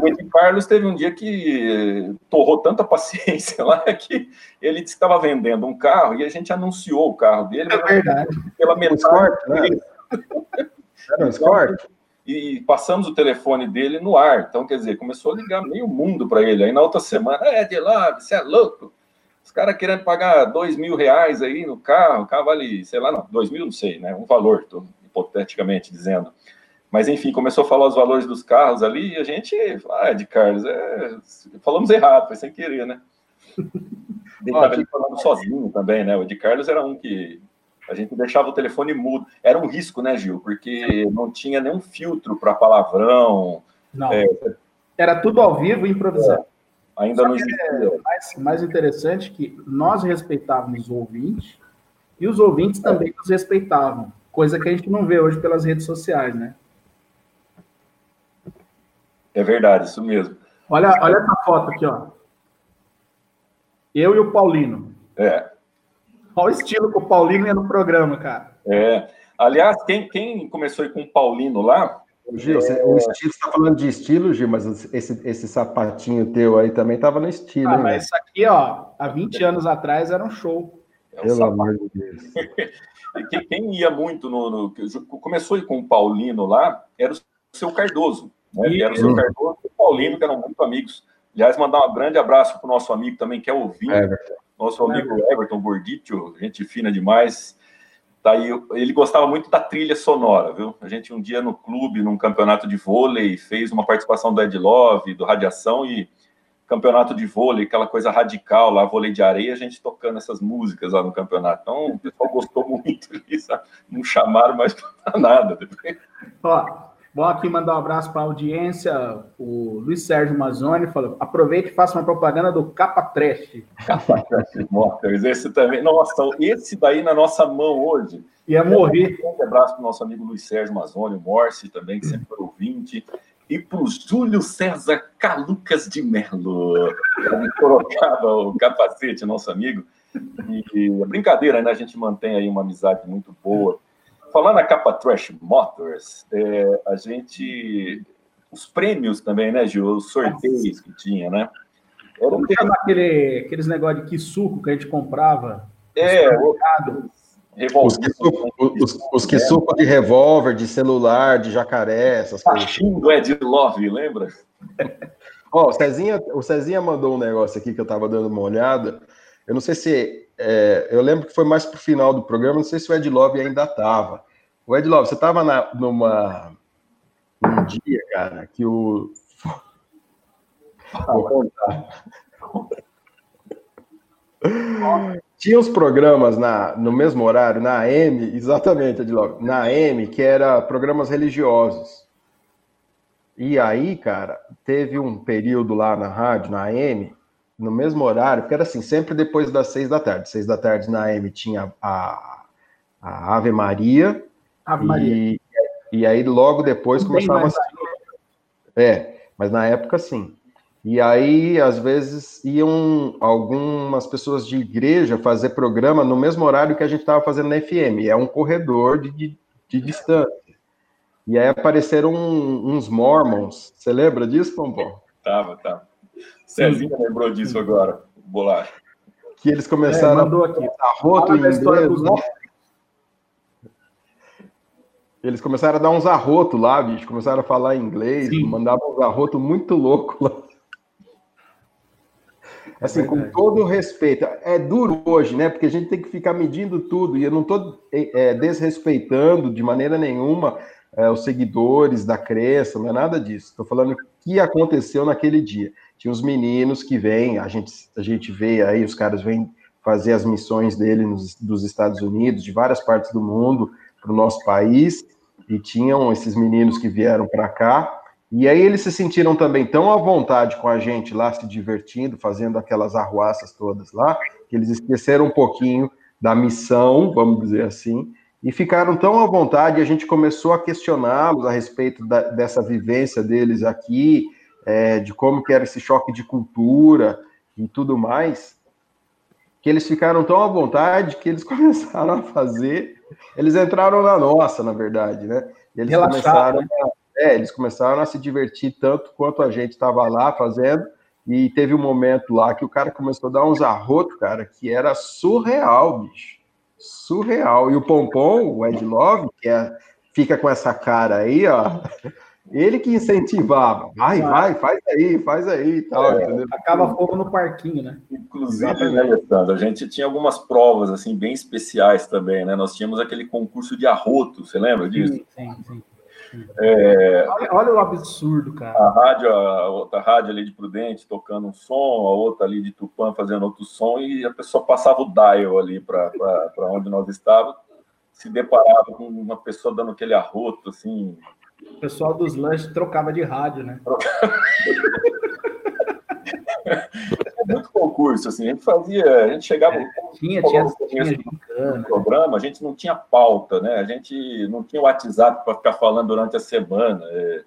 O Ed Carlos teve um dia que torrou tanta paciência lá que ele disse que estava vendendo um carro e a gente anunciou o carro dele. É verdade. Pela metade. Né? Era um Escort? E passamos o telefone dele no ar. Então, quer dizer, começou a ligar meio mundo para ele. Aí na outra semana, é, de lá, você é louco. Os caras querendo pagar dois mil reais aí no carro, o carro vale, sei lá, não, dois mil, não sei, né? Um valor, tô hipoteticamente dizendo. Mas, enfim, começou a falar os valores dos carros ali e a gente, ah, de Carlos, é... falamos errado, foi sem querer, né? Ele estava falando sozinho também, né? O de Carlos era um que a gente deixava o telefone mudo. Era um risco, né, Gil? Porque não tinha nenhum filtro para palavrão. Não. É... Era tudo ao vivo e improvisado. É. Ainda Só não existia. É mais, mais interessante que nós respeitávamos os ouvintes e os ouvintes também nos respeitavam, coisa que a gente não vê hoje pelas redes sociais, né? É verdade, isso mesmo. Olha, olha essa foto aqui, ó. Eu e o Paulino. É. Olha o estilo que o Paulino ia no programa, cara. É. Aliás, quem, quem começou com o Paulino lá. Gil, é... o estilo está falando de estilo, Gil, mas esse, esse sapatinho teu aí também estava no estilo. Ah, hein, mas isso aqui, ó, há 20 anos atrás era um show. É um Pelo sapato. amor de Deus. quem, quem, ia muito no, no. Começou com o Paulino lá, era o seu Cardoso né? Que era o seu Cardoso e o Paulino, que eram muito amigos. Aliás, mandar um grande abraço para o nosso amigo também, que é o Vinho, Everton. Nosso amigo Everton Borditio, gente fina demais. Tá aí, ele gostava muito da trilha sonora, viu? A gente um dia no clube, num campeonato de vôlei, fez uma participação do Ed Love, do Radiação e campeonato de vôlei, aquela coisa radical lá, vôlei de areia, a gente tocando essas músicas lá no campeonato. Então, o pessoal gostou muito disso, não chamaram mais para nada. Ó, Bom, aqui mandar um abraço para a audiência. O Luiz Sérgio Mazzoni falou: aproveite e faça uma propaganda do Capa Trash. Capa Trash Motors, esse também. Nossa, esse daí na nossa mão hoje. Ia morrer. Um abraço para o nosso amigo Luiz Sérgio Mazzoni, o Morse também, que sempre foi ouvinte. E para o Júlio César Calucas de Melo, que colocava o capacete, nosso amigo. E, brincadeira, né? A gente mantém aí uma amizade muito boa falando na capa Trash Motors, é, a gente. Os prêmios também, né, Gil? Os sorteios que tinha, né? Era Como que chama aquele, aqueles negócios de que suco que a gente comprava? É, o, os que, suco, os, os que suco de revólver, de celular, de jacaré, essas coisas. Cachimbo é de love, lembra? Ó, oh, o, Cezinha, o Cezinha mandou um negócio aqui que eu tava dando uma olhada. Eu não sei se é, eu lembro que foi mais pro final do programa, não sei se o Ed Love ainda estava. O Ed Love, você estava numa um dia, cara, que o Vou contar. Tinha os programas na, no mesmo horário, na AM, exatamente, Ed Love, na AM, que era programas religiosos. E aí, cara, teve um período lá na rádio, na AM, no mesmo horário, porque era assim, sempre depois das seis da tarde. Seis da tarde na AM tinha a, a Ave Maria. Ave Maria. E, e aí logo depois começava a... É, mas na época sim. E aí, às vezes, iam algumas pessoas de igreja fazer programa no mesmo horário que a gente estava fazendo na FM. É um corredor de, de, de distância. E aí apareceram uns mormons. Você lembra disso, Pompom? Tava, tava. Cezinha lembrou disso agora, Bolacha. Que eles começaram é, mandou aqui. a arroto em inglês, né? Eles começaram a dar uns arrotos lá, bicho. Começaram a falar inglês, Sim. mandavam uns arrotos muito loucos lá. Assim, é com todo respeito. É duro hoje, né? Porque a gente tem que ficar medindo tudo. E eu não estou é, é, desrespeitando de maneira nenhuma é, os seguidores da crença, não é nada disso. Estou falando o que aconteceu naquele dia. Tinha os meninos que vêm, a gente, a gente vê aí, os caras vêm fazer as missões dele nos, dos Estados Unidos, de várias partes do mundo, para o nosso país, e tinham esses meninos que vieram para cá, e aí eles se sentiram também tão à vontade com a gente lá, se divertindo, fazendo aquelas arruaças todas lá, que eles esqueceram um pouquinho da missão, vamos dizer assim, e ficaram tão à vontade, a gente começou a questioná-los a respeito da, dessa vivência deles aqui, é, de como que era esse choque de cultura e tudo mais, que eles ficaram tão à vontade que eles começaram a fazer, eles entraram na nossa, na verdade, né? E eles Relaxado, começaram, né? é, eles começaram a se divertir tanto quanto a gente estava lá fazendo, e teve um momento lá que o cara começou a dar uns arrotos, cara, que era surreal, bicho. Surreal. E o Pompom, o Ed Love, que é, fica com essa cara aí, ó. Ele que incentivava. Vai, vai, faz aí, faz aí e tal. É, acaba fogo no parquinho, né? Inclusive, né, Alessandro, a gente tinha algumas provas assim bem especiais também, né? Nós tínhamos aquele concurso de arroto, você lembra disso? Sim, sim, sim. É, olha, olha, o absurdo, cara. A rádio, a outra rádio ali de Prudente tocando um som, a outra ali de Tupã fazendo outro som, e a pessoa passava o dial ali para onde nós estávamos, se deparava com uma pessoa dando aquele arroto, assim, o pessoal dos lanches trocava de rádio, né? É muito concurso, assim, a gente fazia, a gente chegava. É, tinha, tinha, tinha, tinha no programa, a gente não tinha pauta, né? A gente não tinha WhatsApp para ficar falando durante a semana. É,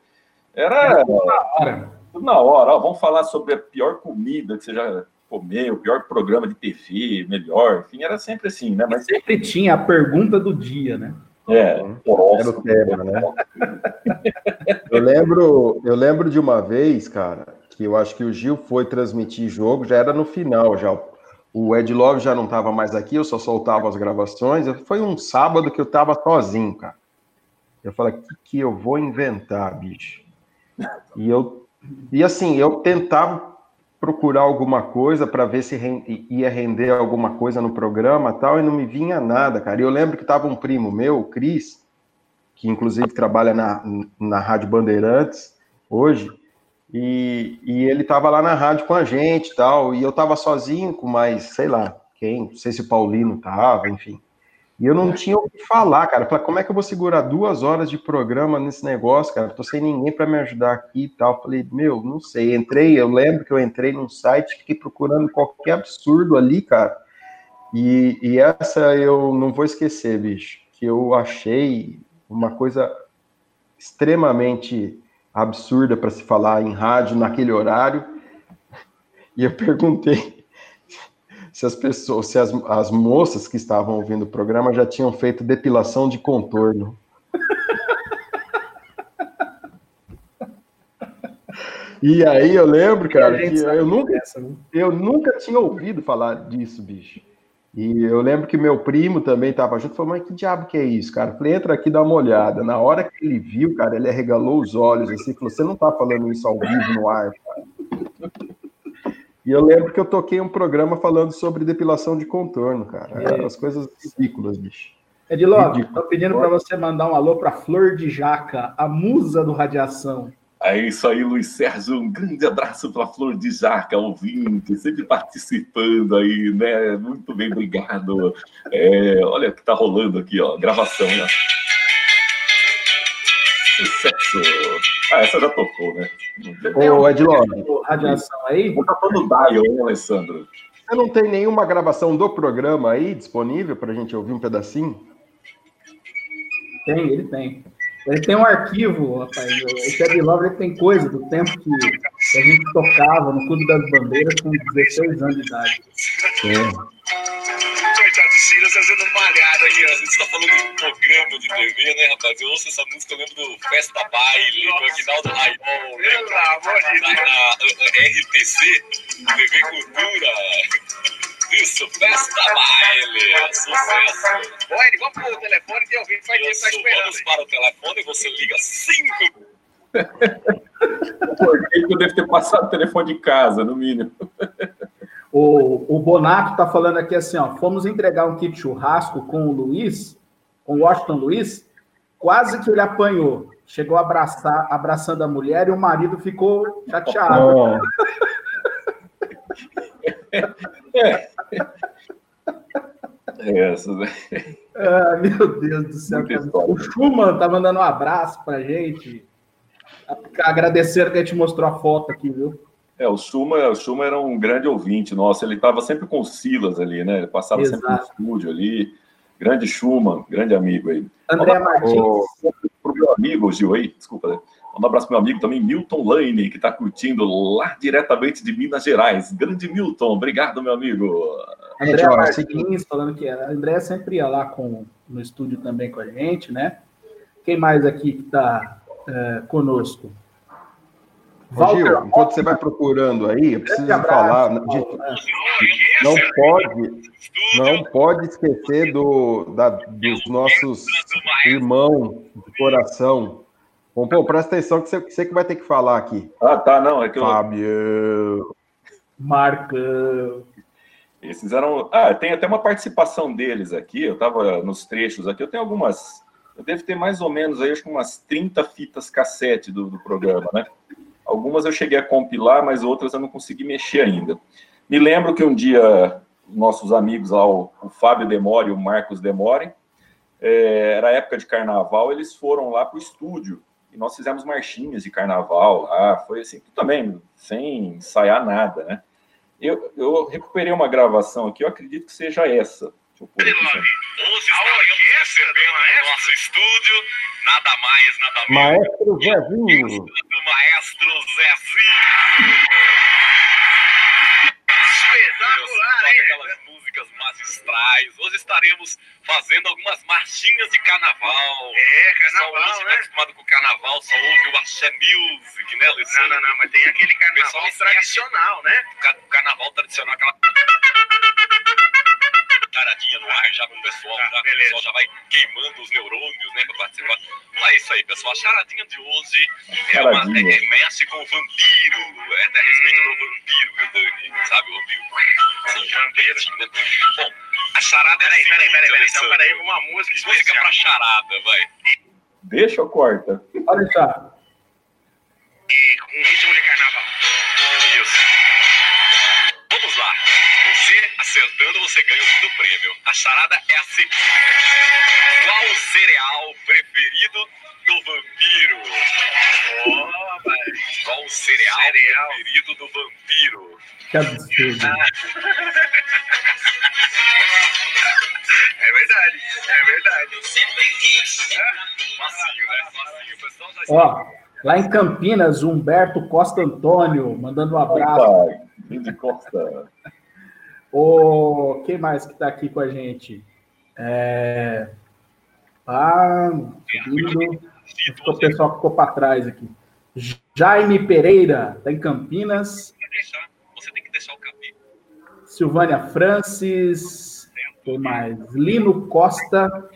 era. tudo na hora. Tudo na hora. Ó, vamos falar sobre a pior comida que você já comeu, o pior programa de TV, melhor, enfim, era sempre assim, né? Mas sempre tinha a pergunta do dia, né? É, era o tema, né? eu lembro, eu lembro de uma vez, cara, que eu acho que o Gil foi transmitir jogo, já era no final, já o Ed Love já não estava mais aqui, eu só soltava as gravações. Foi um sábado que eu estava sozinho, cara. Eu falei, o que, que eu vou inventar, bicho? E eu e assim, eu tentava procurar alguma coisa para ver se ia render alguma coisa no programa tal, e não me vinha nada, cara. E eu lembro que estava um primo meu, o Cris, que inclusive trabalha na, na Rádio Bandeirantes hoje, e, e ele estava lá na rádio com a gente tal, e eu estava sozinho com mais, sei lá, quem, não sei se o Paulino estava, enfim. E eu não tinha o que falar, cara. Falei, como é que eu vou segurar duas horas de programa nesse negócio, cara? tô sem ninguém para me ajudar aqui e tal. Falei, meu, não sei. Entrei, eu lembro que eu entrei num site, fiquei procurando qualquer absurdo ali, cara. E, e essa eu não vou esquecer, bicho, que eu achei uma coisa extremamente absurda para se falar em rádio naquele horário. E eu perguntei se as pessoas, se as, as moças que estavam ouvindo o programa já tinham feito depilação de contorno. E aí eu lembro, cara, que eu nunca, né? eu nunca tinha ouvido falar disso, bicho. E eu lembro que meu primo também estava junto, falou, mas que diabo que é isso, cara? falei, entra aqui, dá uma olhada. Na hora que ele viu, cara, ele arregalou os olhos, assim, falou, você não tá falando isso ao vivo no ar, cara. E eu lembro que eu toquei um programa falando sobre depilação de contorno, cara. É. As coisas ridículas, bicho. Ediló, estou pedindo para você mandar um alô para Flor de Jaca, a musa do Radiação. É isso aí, Luiz Sérgio. Um grande abraço para Flor de Jaca, ouvinte, sempre participando aí, né? Muito bem, obrigado. É, olha o que está rolando aqui, ó, gravação, né? Sucesso! Ah, essa já tocou, né? Ô, Edilon. Radiação aí? Vou no dial, hein, Alessandro? Você não tem nenhuma gravação do programa aí disponível para a gente ouvir um pedacinho? Tem, ele tem. Ele tem um arquivo, rapaz. Esse ele tem coisa do tempo que, que a gente tocava no Clube das Bandeiras com 16 anos de idade. Sim. Silas fazendo malhada aqui, ó. Você tá falando de programa de TV, né, rapaz? Eu ouço essa música, eu lembro do Festa Baile, do Aguinaldo Raimundo, né? Pelo amor de Deus. Na RTC, TV Cultura. Isso, Festa Baile, sucesso. Oi, vamos pro telefone vi que vai ter tá esperando. Vamos para o telefone, você liga cinco. eu devo ter passado o telefone de casa, no mínimo. O, o Bonato está falando aqui assim, ó, fomos entregar um kit churrasco com o Luiz, com o Washington Luiz, quase que ele apanhou. Chegou a abraçar, abraçando a mulher e o marido ficou chateado. Oh. é. É essa, né? Ah, meu Deus do céu. O Schumann tá mandando um abraço pra gente. Agradecendo que a gente mostrou a foto aqui, viu? É, o Schuma, o Schuma era um grande ouvinte nosso, ele estava sempre com o Silas ali, né? Ele passava Exato. sempre no estúdio ali. Grande Schumann, grande amigo aí. André Martins. Para o meu amigo, Gil aí, desculpa, né? Um abraço para meu amigo também, Milton Lane, que está curtindo lá diretamente de Minas Gerais. Grande Milton, obrigado, meu amigo. André Martins falando que a André sempre ia lá com, no estúdio também com a gente, né? Quem mais aqui que está é, conosco? Gil, enquanto você vai procurando aí, eu preciso falar. De, não pode, não pode esquecer do, da, dos nossos irmãos de coração. Bom, pô, presta atenção que você, você, que vai ter que falar aqui. Ah, tá, não, é que eu... Fábio. Marcão. Esses eram. Ah, tem até uma participação deles aqui. Eu estava nos trechos aqui. Eu tenho algumas. Eu devo ter mais ou menos aí, acho que umas 30 fitas cassete do, do programa, né? Algumas eu cheguei a compilar, mas outras eu não consegui mexer ainda. Me lembro que um dia nossos amigos lá, o, o Fábio Demore e o Marcos Demore, é, era época de carnaval, eles foram lá para o estúdio e nós fizemos marchinhas de carnaval lá, foi assim, também sem ensaiar nada, né? Eu, eu recuperei uma gravação aqui, eu acredito que seja essa. Deixa eu pôr aqui. Recebendo nosso estúdio, nada mais, nada menos. Maestro Zezinho. Do maestro Zezinho. Espetacular, hein? Aquelas músicas magistrais. Hoje estaremos fazendo algumas marchinhas de carnaval. É, carnaval, hoje né? Tá acostumado com o carnaval, só ouve o Axé Music, né, Alessandro? Não, não, não, mas tem aquele carnaval tradicional, né? O carnaval tradicional, aquela taradinha no ar já com o pessoal, já, o pessoal já vai queimando os neurônios, né, para participar. Mas é isso aí, pessoal. A charadinha de hoje é uma é, mexe com o vampiro, é até respeito hum. do vampiro, viu, Dani? Sabe o vampiro? Sim, vampiro. Né? Bom, a charada é peraí, assim. Peraí, peraí, peraí. Então, peraí, uma música especial. Música pra charada, vai. Deixa ou corta? Olha só. E com ritmo de carnaval. Isso. Vamos lá. Acertando, você ganha o fim do prêmio. A charada é a seguinte: Qual o cereal preferido do vampiro? Oh, mas qual o cereal, cereal preferido do vampiro? Que absurdo. É verdade, é verdade. Eu sempre quis. Facinho, né? Facinho. Já Ó, lá em Campinas, Humberto Costa Antônio, mandando um abraço. Opa, Costa. O quem mais que tá aqui com a gente? É... Ah, subindo. Que o pessoal ficou para trás aqui. Jaime Pereira, tá em Campinas. que você tem que deixar o cabelo. Silvânia Francis. Quem mais? Lino Costa.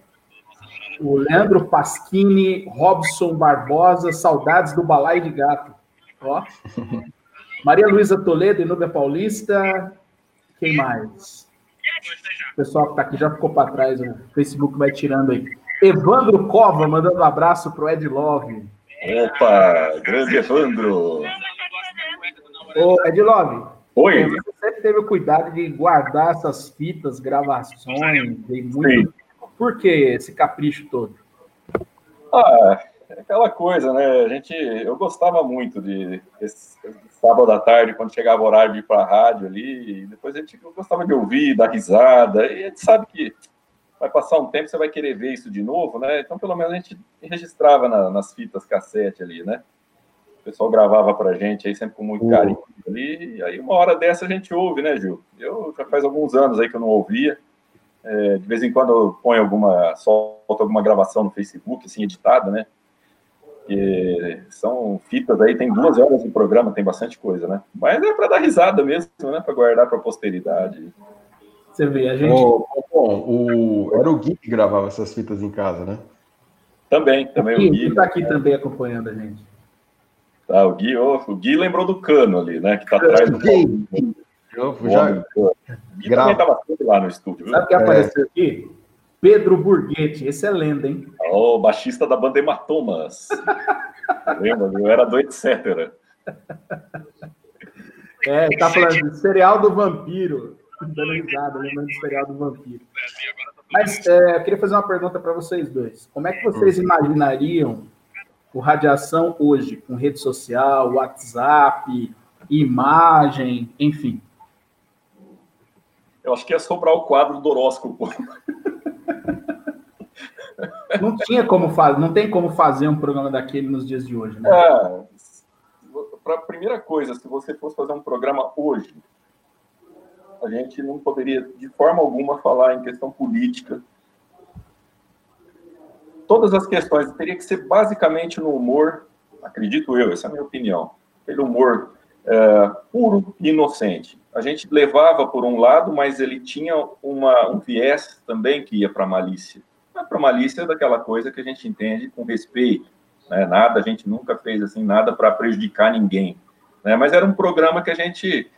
O Leandro Pasquini, Robson Barbosa, saudades do Balai de Gato. Ó. Maria Luísa Toledo, Inúbia Paulista. Quem mais? O pessoal que tá aqui já ficou para trás, o Facebook vai tirando aí. Evandro Cova, mandando um abraço pro Ed Love. Opa, grande Evandro. Ô, Ed Love, Oi. você sempre teve o cuidado de guardar essas fitas, gravações, tem muito. Por que esse capricho todo? Ah, é aquela coisa, né? A gente, eu gostava muito de esse, sábado à tarde, quando chegava o horário de ir para a rádio ali, e depois a gente gostava de ouvir, dar risada, e a gente sabe que vai passar um tempo, você vai querer ver isso de novo, né? Então, pelo menos a gente registrava na, nas fitas cassete ali, né? O pessoal gravava pra gente aí sempre com muito carinho ali, e aí uma hora dessa a gente ouve, né, Gil? Eu já faz alguns anos aí que eu não ouvia. É, de vez em quando eu ponho alguma, solto alguma gravação no Facebook, assim, editada, né? E são fitas aí, tem duas horas de programa, tem bastante coisa, né? Mas é para dar risada mesmo, né? Para guardar para posteridade. Você vê, a gente. O... era o Gui que gravava essas fitas em casa, né? Também, também o Quem Gui. está aqui também acompanhando a gente? Tá, o Gui, o Gui lembrou do cano ali, né? Que tá atrás do Gui. Eu já. O Gui grava. também estava sempre lá no estúdio, viu? Sabe quem apareceu aqui? Pedro Burguete, esse é lenda, hein? O baixista da banda Hematomas. Lembra? Eu era do etc. É, tá falando do serial do vampiro. Dando risada, lembrando do serial do vampiro. Mas é, eu queria fazer uma pergunta para vocês dois. Como é que vocês imaginariam o Radiação hoje, com rede social, WhatsApp, imagem, enfim? Eu acho que ia sobrar o quadro do horóscopo. Não tinha como fazer, não tem como fazer um programa daquele nos dias de hoje, né? É, para a primeira coisa, se você fosse fazer um programa hoje, a gente não poderia, de forma alguma, falar em questão política. Todas as questões teria que ser basicamente no humor, acredito eu, essa é a minha opinião, aquele humor é, puro e inocente. A gente levava por um lado, mas ele tinha uma, um viés também que ia para a malícia. É para malícia daquela coisa que a gente entende com respeito, né? nada, a gente nunca fez assim nada para prejudicar ninguém, né? mas era um programa que a gente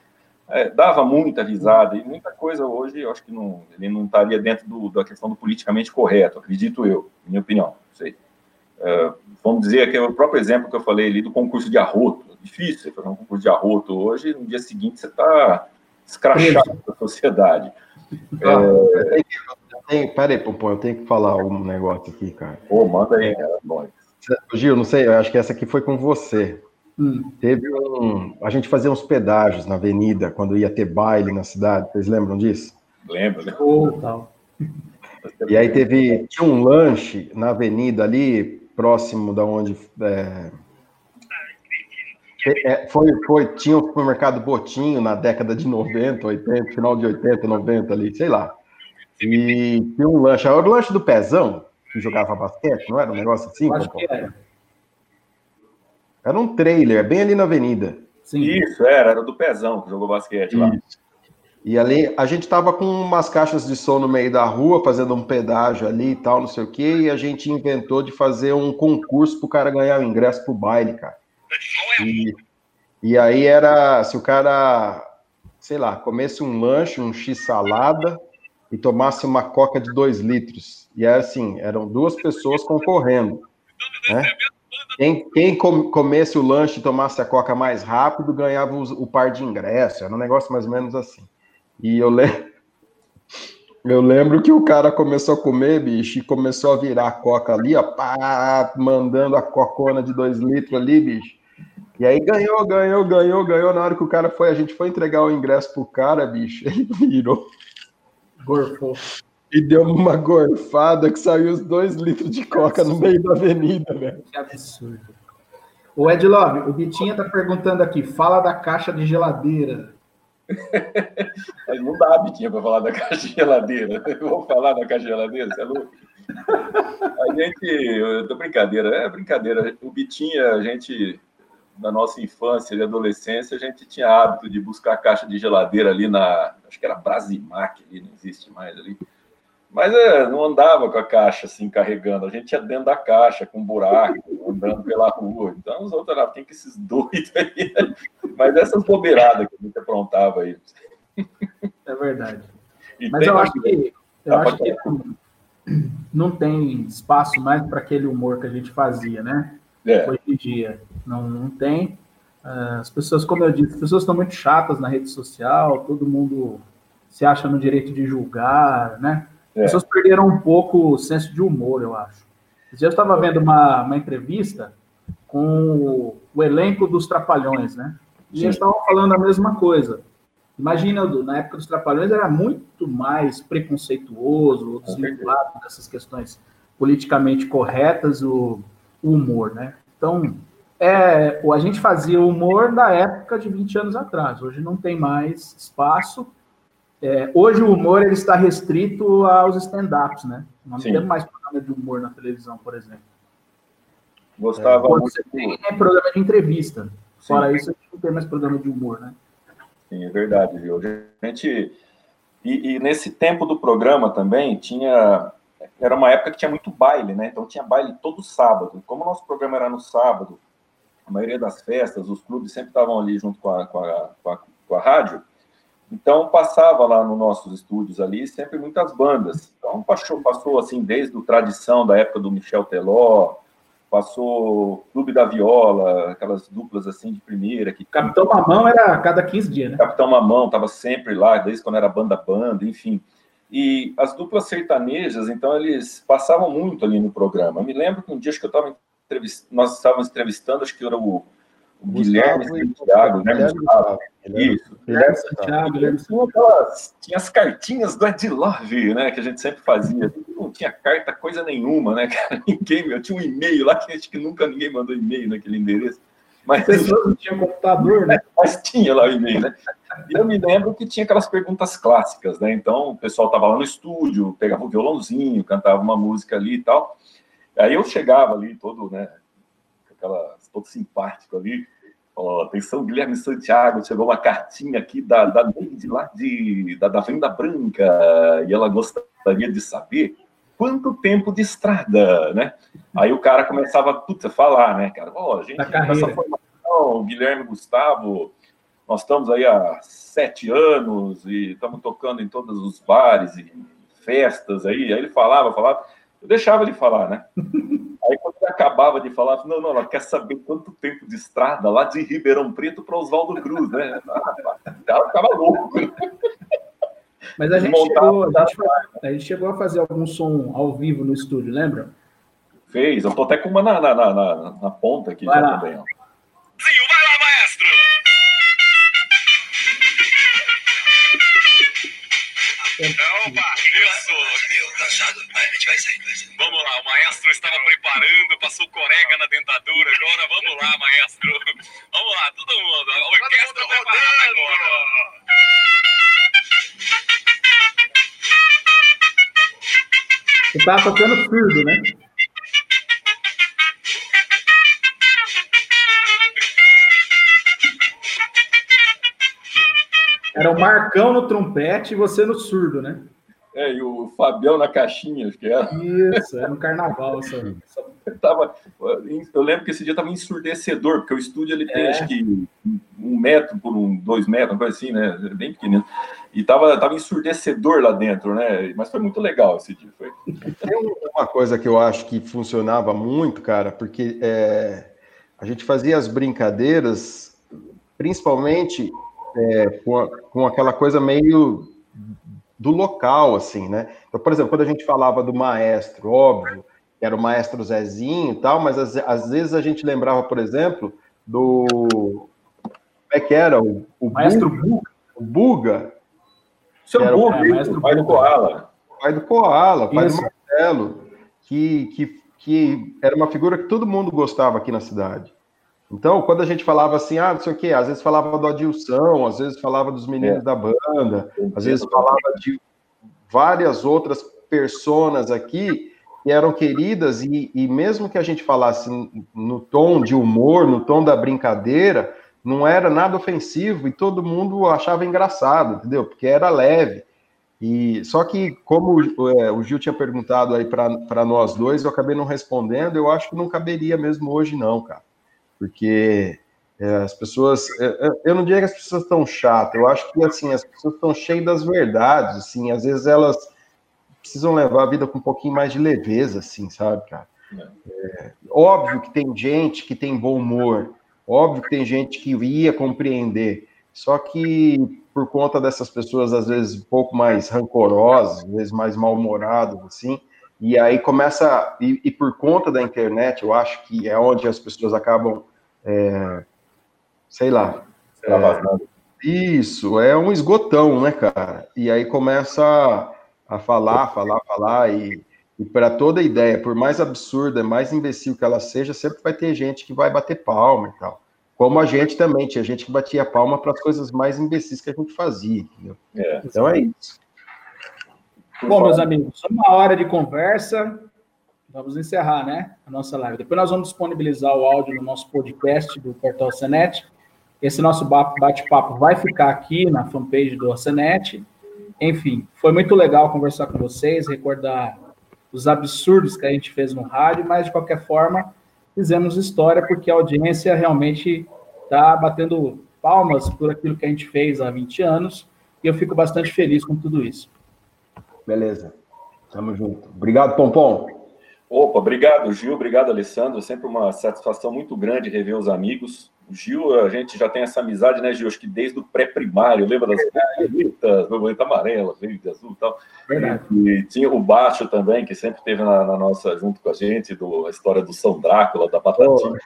é, dava muita risada e muita coisa hoje, eu acho que não, ele não estaria dentro do, da questão do politicamente correto, acredito eu, minha opinião, não sei. É, vamos dizer que é o próprio exemplo que eu falei ali do concurso de arroto, difícil você fazer um concurso de arroto hoje, no dia seguinte você está escrachado da sociedade. É... Tem, peraí, Popom, eu tenho que falar um negócio aqui, cara. Pô, manda aí, cara. Gil, não sei, eu acho que essa aqui foi com você. Hum. Teve um. A gente fazia uns pedágios na avenida quando ia ter baile na cidade. Vocês lembram disso? Lembro, né? Ou tal. E aí teve. Tinha um lanche na avenida ali, próximo da onde. É, é, foi, foi, tinha o supermercado Botinho na década de 90, 80, final de 80, 90 ali, sei lá. E tinha um lanche, era o lanche do Pezão, que jogava basquete, não era um negócio assim? Eu acho que era. Era um trailer, bem ali na avenida. Sim. Isso, era, era do Pezão que jogou basquete lá. E ali a gente tava com umas caixas de som no meio da rua, fazendo um pedágio ali e tal, não sei o quê, e a gente inventou de fazer um concurso pro cara ganhar o ingresso pro baile, cara. E, e aí era, se o cara, sei lá, comesse um lanche, um x-salada e tomasse uma coca de dois litros. E era assim, eram duas pessoas concorrendo, né? Quem, quem com, comesse o lanche e tomasse a coca mais rápido ganhava o, o par de ingresso. Era um negócio mais ou menos assim. E eu, le Eu lembro que o cara começou a comer, bicho, e começou a virar a coca ali, ó, pá, mandando a cocona de dois litros ali, bicho. E aí ganhou, ganhou, ganhou, ganhou. Na hora que o cara foi, a gente foi entregar o ingresso pro cara, bicho, ele virou. Gorfou. E deu uma gorfada que saiu os dois litros de coca no meio da avenida, velho. Que absurdo. O Ed Love, o Bitinha tá perguntando aqui, fala da caixa de geladeira. Mas não dá, Bitinha, para falar da caixa de geladeira. Eu vou falar da caixa de geladeira, você é louco? A gente, eu tô brincadeira, é brincadeira. O Bitinha, a gente, na nossa infância e adolescência, a gente tinha hábito de buscar caixa de geladeira ali na, acho que era Brasimac ali, não existe mais ali. Mas é, não andava com a caixa assim carregando, a gente ia dentro da caixa, com um buraco, andando pela rua. Então os outros eram, tem que esses doidos aí. Mas essas bobeiradas que a gente aprontava aí. É verdade. E Mas eu acho que, eu acho que não tem espaço mais para aquele humor que a gente fazia, né? É. Hoje em dia. Não, não tem. Ah, as pessoas, como eu disse, as pessoas estão muito chatas na rede social, todo mundo se acha no direito de julgar, né? As pessoas perderam um pouco o senso de humor, eu acho. Eu estava vendo uma, uma entrevista com o, o, elenco dos Trapalhões, né? E Sim. eles estavam falando a mesma coisa. Imagina, na época dos Trapalhões era muito mais preconceituoso, desvinculado dessas questões politicamente corretas, o, o humor, né? Então, é, a gente fazia humor da época de 20 anos atrás. Hoje não tem mais espaço é, hoje o humor ele está restrito aos stand-ups, né? Não Sim. temos mais programa de humor na televisão, por exemplo. Gostava é, muito. Você tem é programa de entrevista. Sim. Fora isso, a gente não tem mais programa de humor, né? Sim, é verdade, viu? A gente. E, e, nesse tempo do programa também tinha. Era uma época que tinha muito baile, né? Então tinha baile todo sábado. Como o nosso programa era no sábado, a maioria das festas, os clubes sempre estavam ali junto com a, com a, com a, com a rádio. Então, passava lá nos nossos estúdios ali sempre muitas bandas. Então, passou, passou assim, desde o Tradição, da época do Michel Teló, passou Clube da Viola, aquelas duplas assim de primeira. Que... Capitão Mamão era a cada 15 dias, né? Capitão Mamão estava sempre lá, desde quando era banda-banda, enfim. E as duplas sertanejas, então, eles passavam muito ali no programa. Eu me lembro que um dia acho que eu estava nós estávamos entrevistando, acho que era o Guilherme Santiago, né? Gustavo. Isso. Guilherme Santiago, Guilherme tinha as cartinhas do Ed Love, né? Que a gente sempre fazia. Não tinha carta coisa nenhuma, né, cara? Ninguém, eu tinha um e-mail lá que acho que nunca ninguém mandou e-mail naquele endereço. Mas As pessoas não tinham computador, né? Mas tinha lá o e-mail, né? E eu me lembro que tinha aquelas perguntas clássicas, né? Então o pessoal tava lá no estúdio, pegava o violãozinho, cantava uma música ali e tal. Aí eu chegava ali todo, né? Aquela, todo simpático ali Oh, atenção, Guilherme Santiago, chegou uma cartinha aqui da, da Neide lá de, da, da Venda Branca, e ela gostaria de saber quanto tempo de estrada, né? Aí o cara começava a falar, né, cara? Ó, oh, a gente essa formação, Guilherme Gustavo, nós estamos aí há sete anos e estamos tocando em todos os bares e festas aí. Aí ele falava, falava, eu deixava ele falar, né? Aí quando ele acabava de falar, não, não, ela quer saber quanto tempo de estrada lá de Ribeirão Preto para Oswaldo Cruz, né? Ela ficava louco. Mas a gente, chegou, a, gente, a gente, chegou, a fazer algum som ao vivo no estúdio, lembra? Fez, eu tô até com uma na, na, na, na ponta aqui já também. Ó. Vai, a gente vai sair, vai sair. Vamos lá, o maestro estava preparando, passou corega na dentadura. Agora vamos lá, maestro. Vamos lá, todo mundo. A orquestra preparada agora. Você tá tocando surdo, né? Era o Marcão no trompete e você no surdo, né? É, e o Fabião na caixinha, acho que era. Isso, era no carnaval. Essa, essa... Eu, tava, eu lembro que esse dia estava ensurdecedor, porque o estúdio ele tem é. acho que um metro por um, dois metros, uma coisa assim, né? Bem pequenino. E tava, tava ensurdecedor lá dentro, né? Mas foi muito legal esse dia. Foi. Tem uma coisa que eu acho que funcionava muito, cara, porque é, a gente fazia as brincadeiras, principalmente é, com, a, com aquela coisa meio do local, assim, né? Então, por exemplo, quando a gente falava do maestro, óbvio, que era o maestro Zezinho e tal, mas às, às vezes a gente lembrava, por exemplo, do. Como é que era? O, o maestro Buga. O Buga. Seu Buga, o maestro pai do Koala. Pai do Koala, pai Isso. do Marcelo, que, que, que era uma figura que todo mundo gostava aqui na cidade. Então, quando a gente falava assim, ah, não sei o quê, às vezes falava do Adilson, às vezes falava dos meninos é. da banda, às vezes falava de várias outras personas aqui que eram queridas, e, e mesmo que a gente falasse no tom de humor, no tom da brincadeira, não era nada ofensivo e todo mundo achava engraçado, entendeu? Porque era leve. E só que, como é, o Gil tinha perguntado aí para nós dois, eu acabei não respondendo, eu acho que não caberia mesmo hoje, não, cara porque é, as pessoas, é, é, eu não diria que as pessoas estão chatas, eu acho que assim as pessoas estão cheias das verdades, assim, às vezes elas precisam levar a vida com um pouquinho mais de leveza, assim, sabe, cara? É, óbvio que tem gente que tem bom humor, óbvio que tem gente que ia compreender, só que por conta dessas pessoas às vezes um pouco mais rancorosas, às vezes mais mal-humoradas, assim, e aí começa, e, e, por conta da internet, eu acho que é onde as pessoas acabam, é, sei lá. É, isso, é um esgotão, né, cara? E aí começa a, a falar, falar, falar, e, e para toda ideia, por mais absurda, mais imbecil que ela seja, sempre vai ter gente que vai bater palma e tal. Como a gente também, tinha gente que batia palma para as coisas mais imbecis que a gente fazia, entendeu? É, então é isso. Bom, meus amigos, uma hora de conversa. Vamos encerrar, né? A nossa live. Depois nós vamos disponibilizar o áudio no nosso podcast do Portal Senet. Esse nosso bate-papo vai ficar aqui na fanpage do Senet. Enfim, foi muito legal conversar com vocês, recordar os absurdos que a gente fez no rádio, mas de qualquer forma, fizemos história porque a audiência realmente está batendo palmas por aquilo que a gente fez há 20 anos e eu fico bastante feliz com tudo isso. Beleza. Tamo junto. Obrigado, Pompom. Opa, obrigado, Gil. Obrigado, Alessandro. Sempre uma satisfação muito grande rever os amigos. O Gil, a gente já tem essa amizade, né, Gil? Acho que desde o pré-primário, lembra das borboletas, borboleta amarela, verde, azul e tal. Verdade. E, tinha o Baixo também, que sempre teve na, na, nossa, junto com a gente, do, a história do São Drácula, da Batatinha.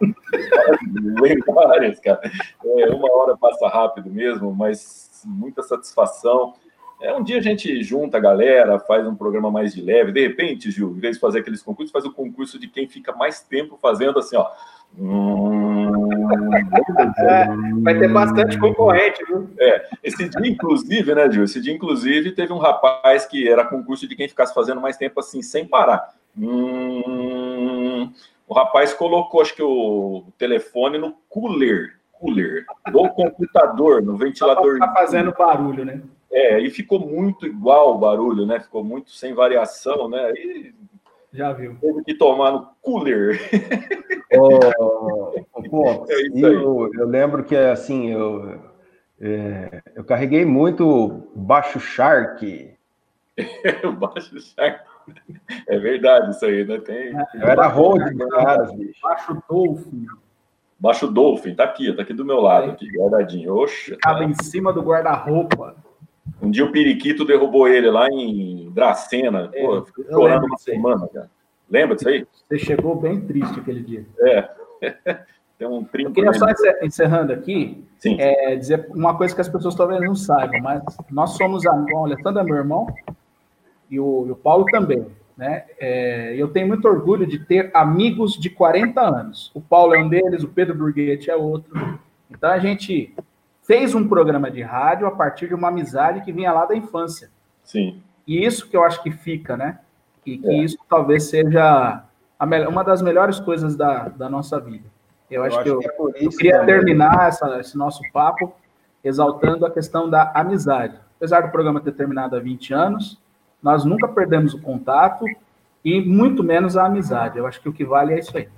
Oh. Lendárias, cara. É, uma hora passa rápido mesmo, mas muita satisfação. É, um dia a gente junta a galera, faz um programa mais de leve. De repente, Gil, em vez de fazer aqueles concursos, faz o concurso de quem fica mais tempo fazendo assim, ó. É, vai ter bastante concorrente, viu? É, esse dia, inclusive, né, Gil? Esse dia, inclusive, teve um rapaz que era concurso de quem ficasse fazendo mais tempo assim, sem parar. Hum, o rapaz colocou, acho que o telefone no cooler, cooler do computador, no ventilador. Tá fazendo barulho, né? É, e ficou muito igual o barulho, né? Ficou muito sem variação, né? E já viu. Teve que tomar no cooler. Oh, pô, é eu, eu, lembro que assim, eu, é, eu carreguei muito baixo shark. baixo shark. É verdade isso aí, né? Tem, eu era road bicho. Baixo dolphin. Baixo dolphin, tá aqui, tá aqui do meu lado, aqui, guardadinho. Oxa. Ficava tá. em cima do guarda-roupa. Um dia o Periquito derrubou ele lá em Dracena. É, Pô, ficou chorando uma semana, cara. Lembra disso aí? Você chegou bem triste aquele dia. É. Tem um Eu queria só encerrando aqui, é, dizer uma coisa que as pessoas talvez não saibam, mas nós somos amigos. O Alessandro é meu irmão e o, e o Paulo também. Né? É, eu tenho muito orgulho de ter amigos de 40 anos. O Paulo é um deles, o Pedro Burguete é outro. Então a gente fez um programa de rádio a partir de uma amizade que vinha lá da infância. Sim. E isso que eu acho que fica, né? E que é. isso talvez seja uma das melhores coisas da, da nossa vida. Eu, eu acho, que eu, que é eu queria também. terminar essa, esse nosso papo exaltando a questão da amizade. Apesar do programa ter terminado há 20 anos, nós nunca perdemos o contato e muito menos a amizade. Eu acho que o que vale é isso aí.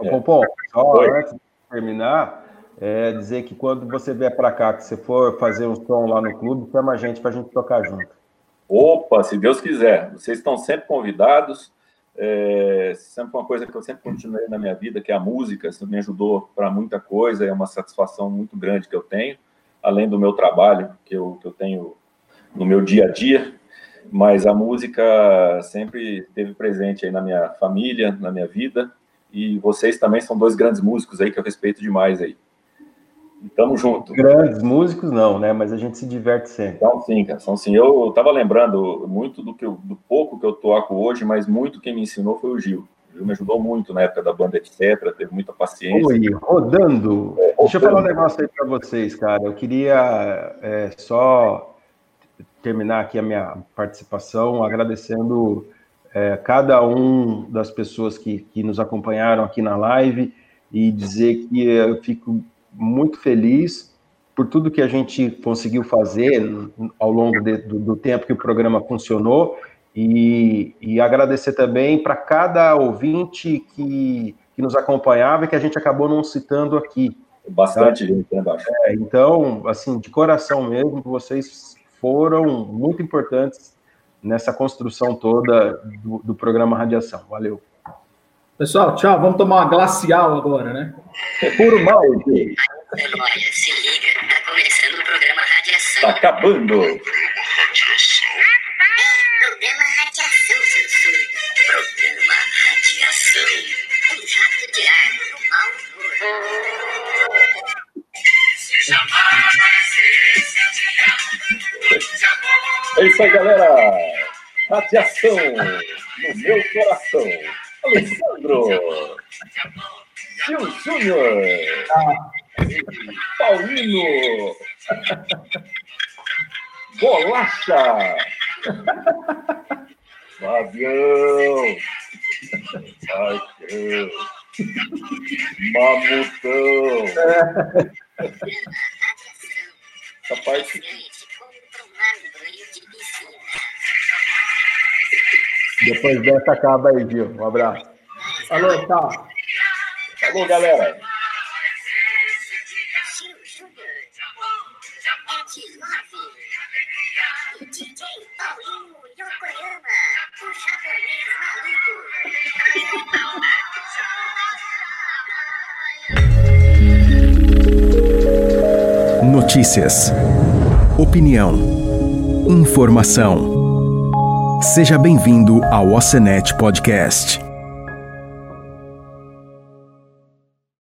É. Bom, só antes de terminar, é dizer que quando você vier para cá, que você for fazer um som lá no clube, chama a gente para a gente tocar junto. Opa, se Deus quiser. Vocês estão sempre convidados. É sempre uma coisa que eu sempre continuei na minha vida, que é a música. Isso me ajudou para muita coisa. É uma satisfação muito grande que eu tenho, além do meu trabalho, que eu, que eu tenho no meu dia a dia, mas a música sempre esteve presente aí na minha família, na minha vida, e vocês também são dois grandes músicos aí que eu respeito demais aí. Tamo junto. Grandes músicos não, né? Mas a gente se diverte sempre. São sim, cara, são sim. Eu, tava lembrando muito do, que eu, do pouco que eu toco hoje, mas muito quem me ensinou foi o Gil. O Gil me ajudou muito na época da banda, etc. Teve muita paciência. Oi, rodando. É, Deixa eu falar um negócio aí para vocês, cara. Eu queria é, só terminar aqui a minha participação agradecendo é, cada um das pessoas que, que nos acompanharam aqui na live e dizer que eu fico muito feliz por tudo que a gente conseguiu fazer ao longo de, do, do, tempo que o programa funcionou e, e agradecer também para cada ouvinte que, que nos acompanhava e que a gente acabou não citando aqui. Bastante tá? gente, né, é, Então, assim, de coração mesmo, vocês foram muito importantes nessa construção toda do, do programa Radiação. Valeu. Pessoal, tchau. Vamos tomar uma glacial agora, né? É puro mal. Olha, se liga. Tá começando o programa Radiação. Tá acabando. Programa Radiação? É, programa Radiação, seu surdo. Programa Radiação. Um jato de ar no mal. É isso aí, galera. Radiação no meu coração. Alessandro, Gil Júnior, Paulino, Bolacha, Fabião, Paixão, Mamutão. Essa parte. Depois dessa acaba aí, Gil. Um abraço. Falou, tchau. Falou, galera. Notícias. Opinião. Informação. Seja bem-vindo ao Ocenet Podcast.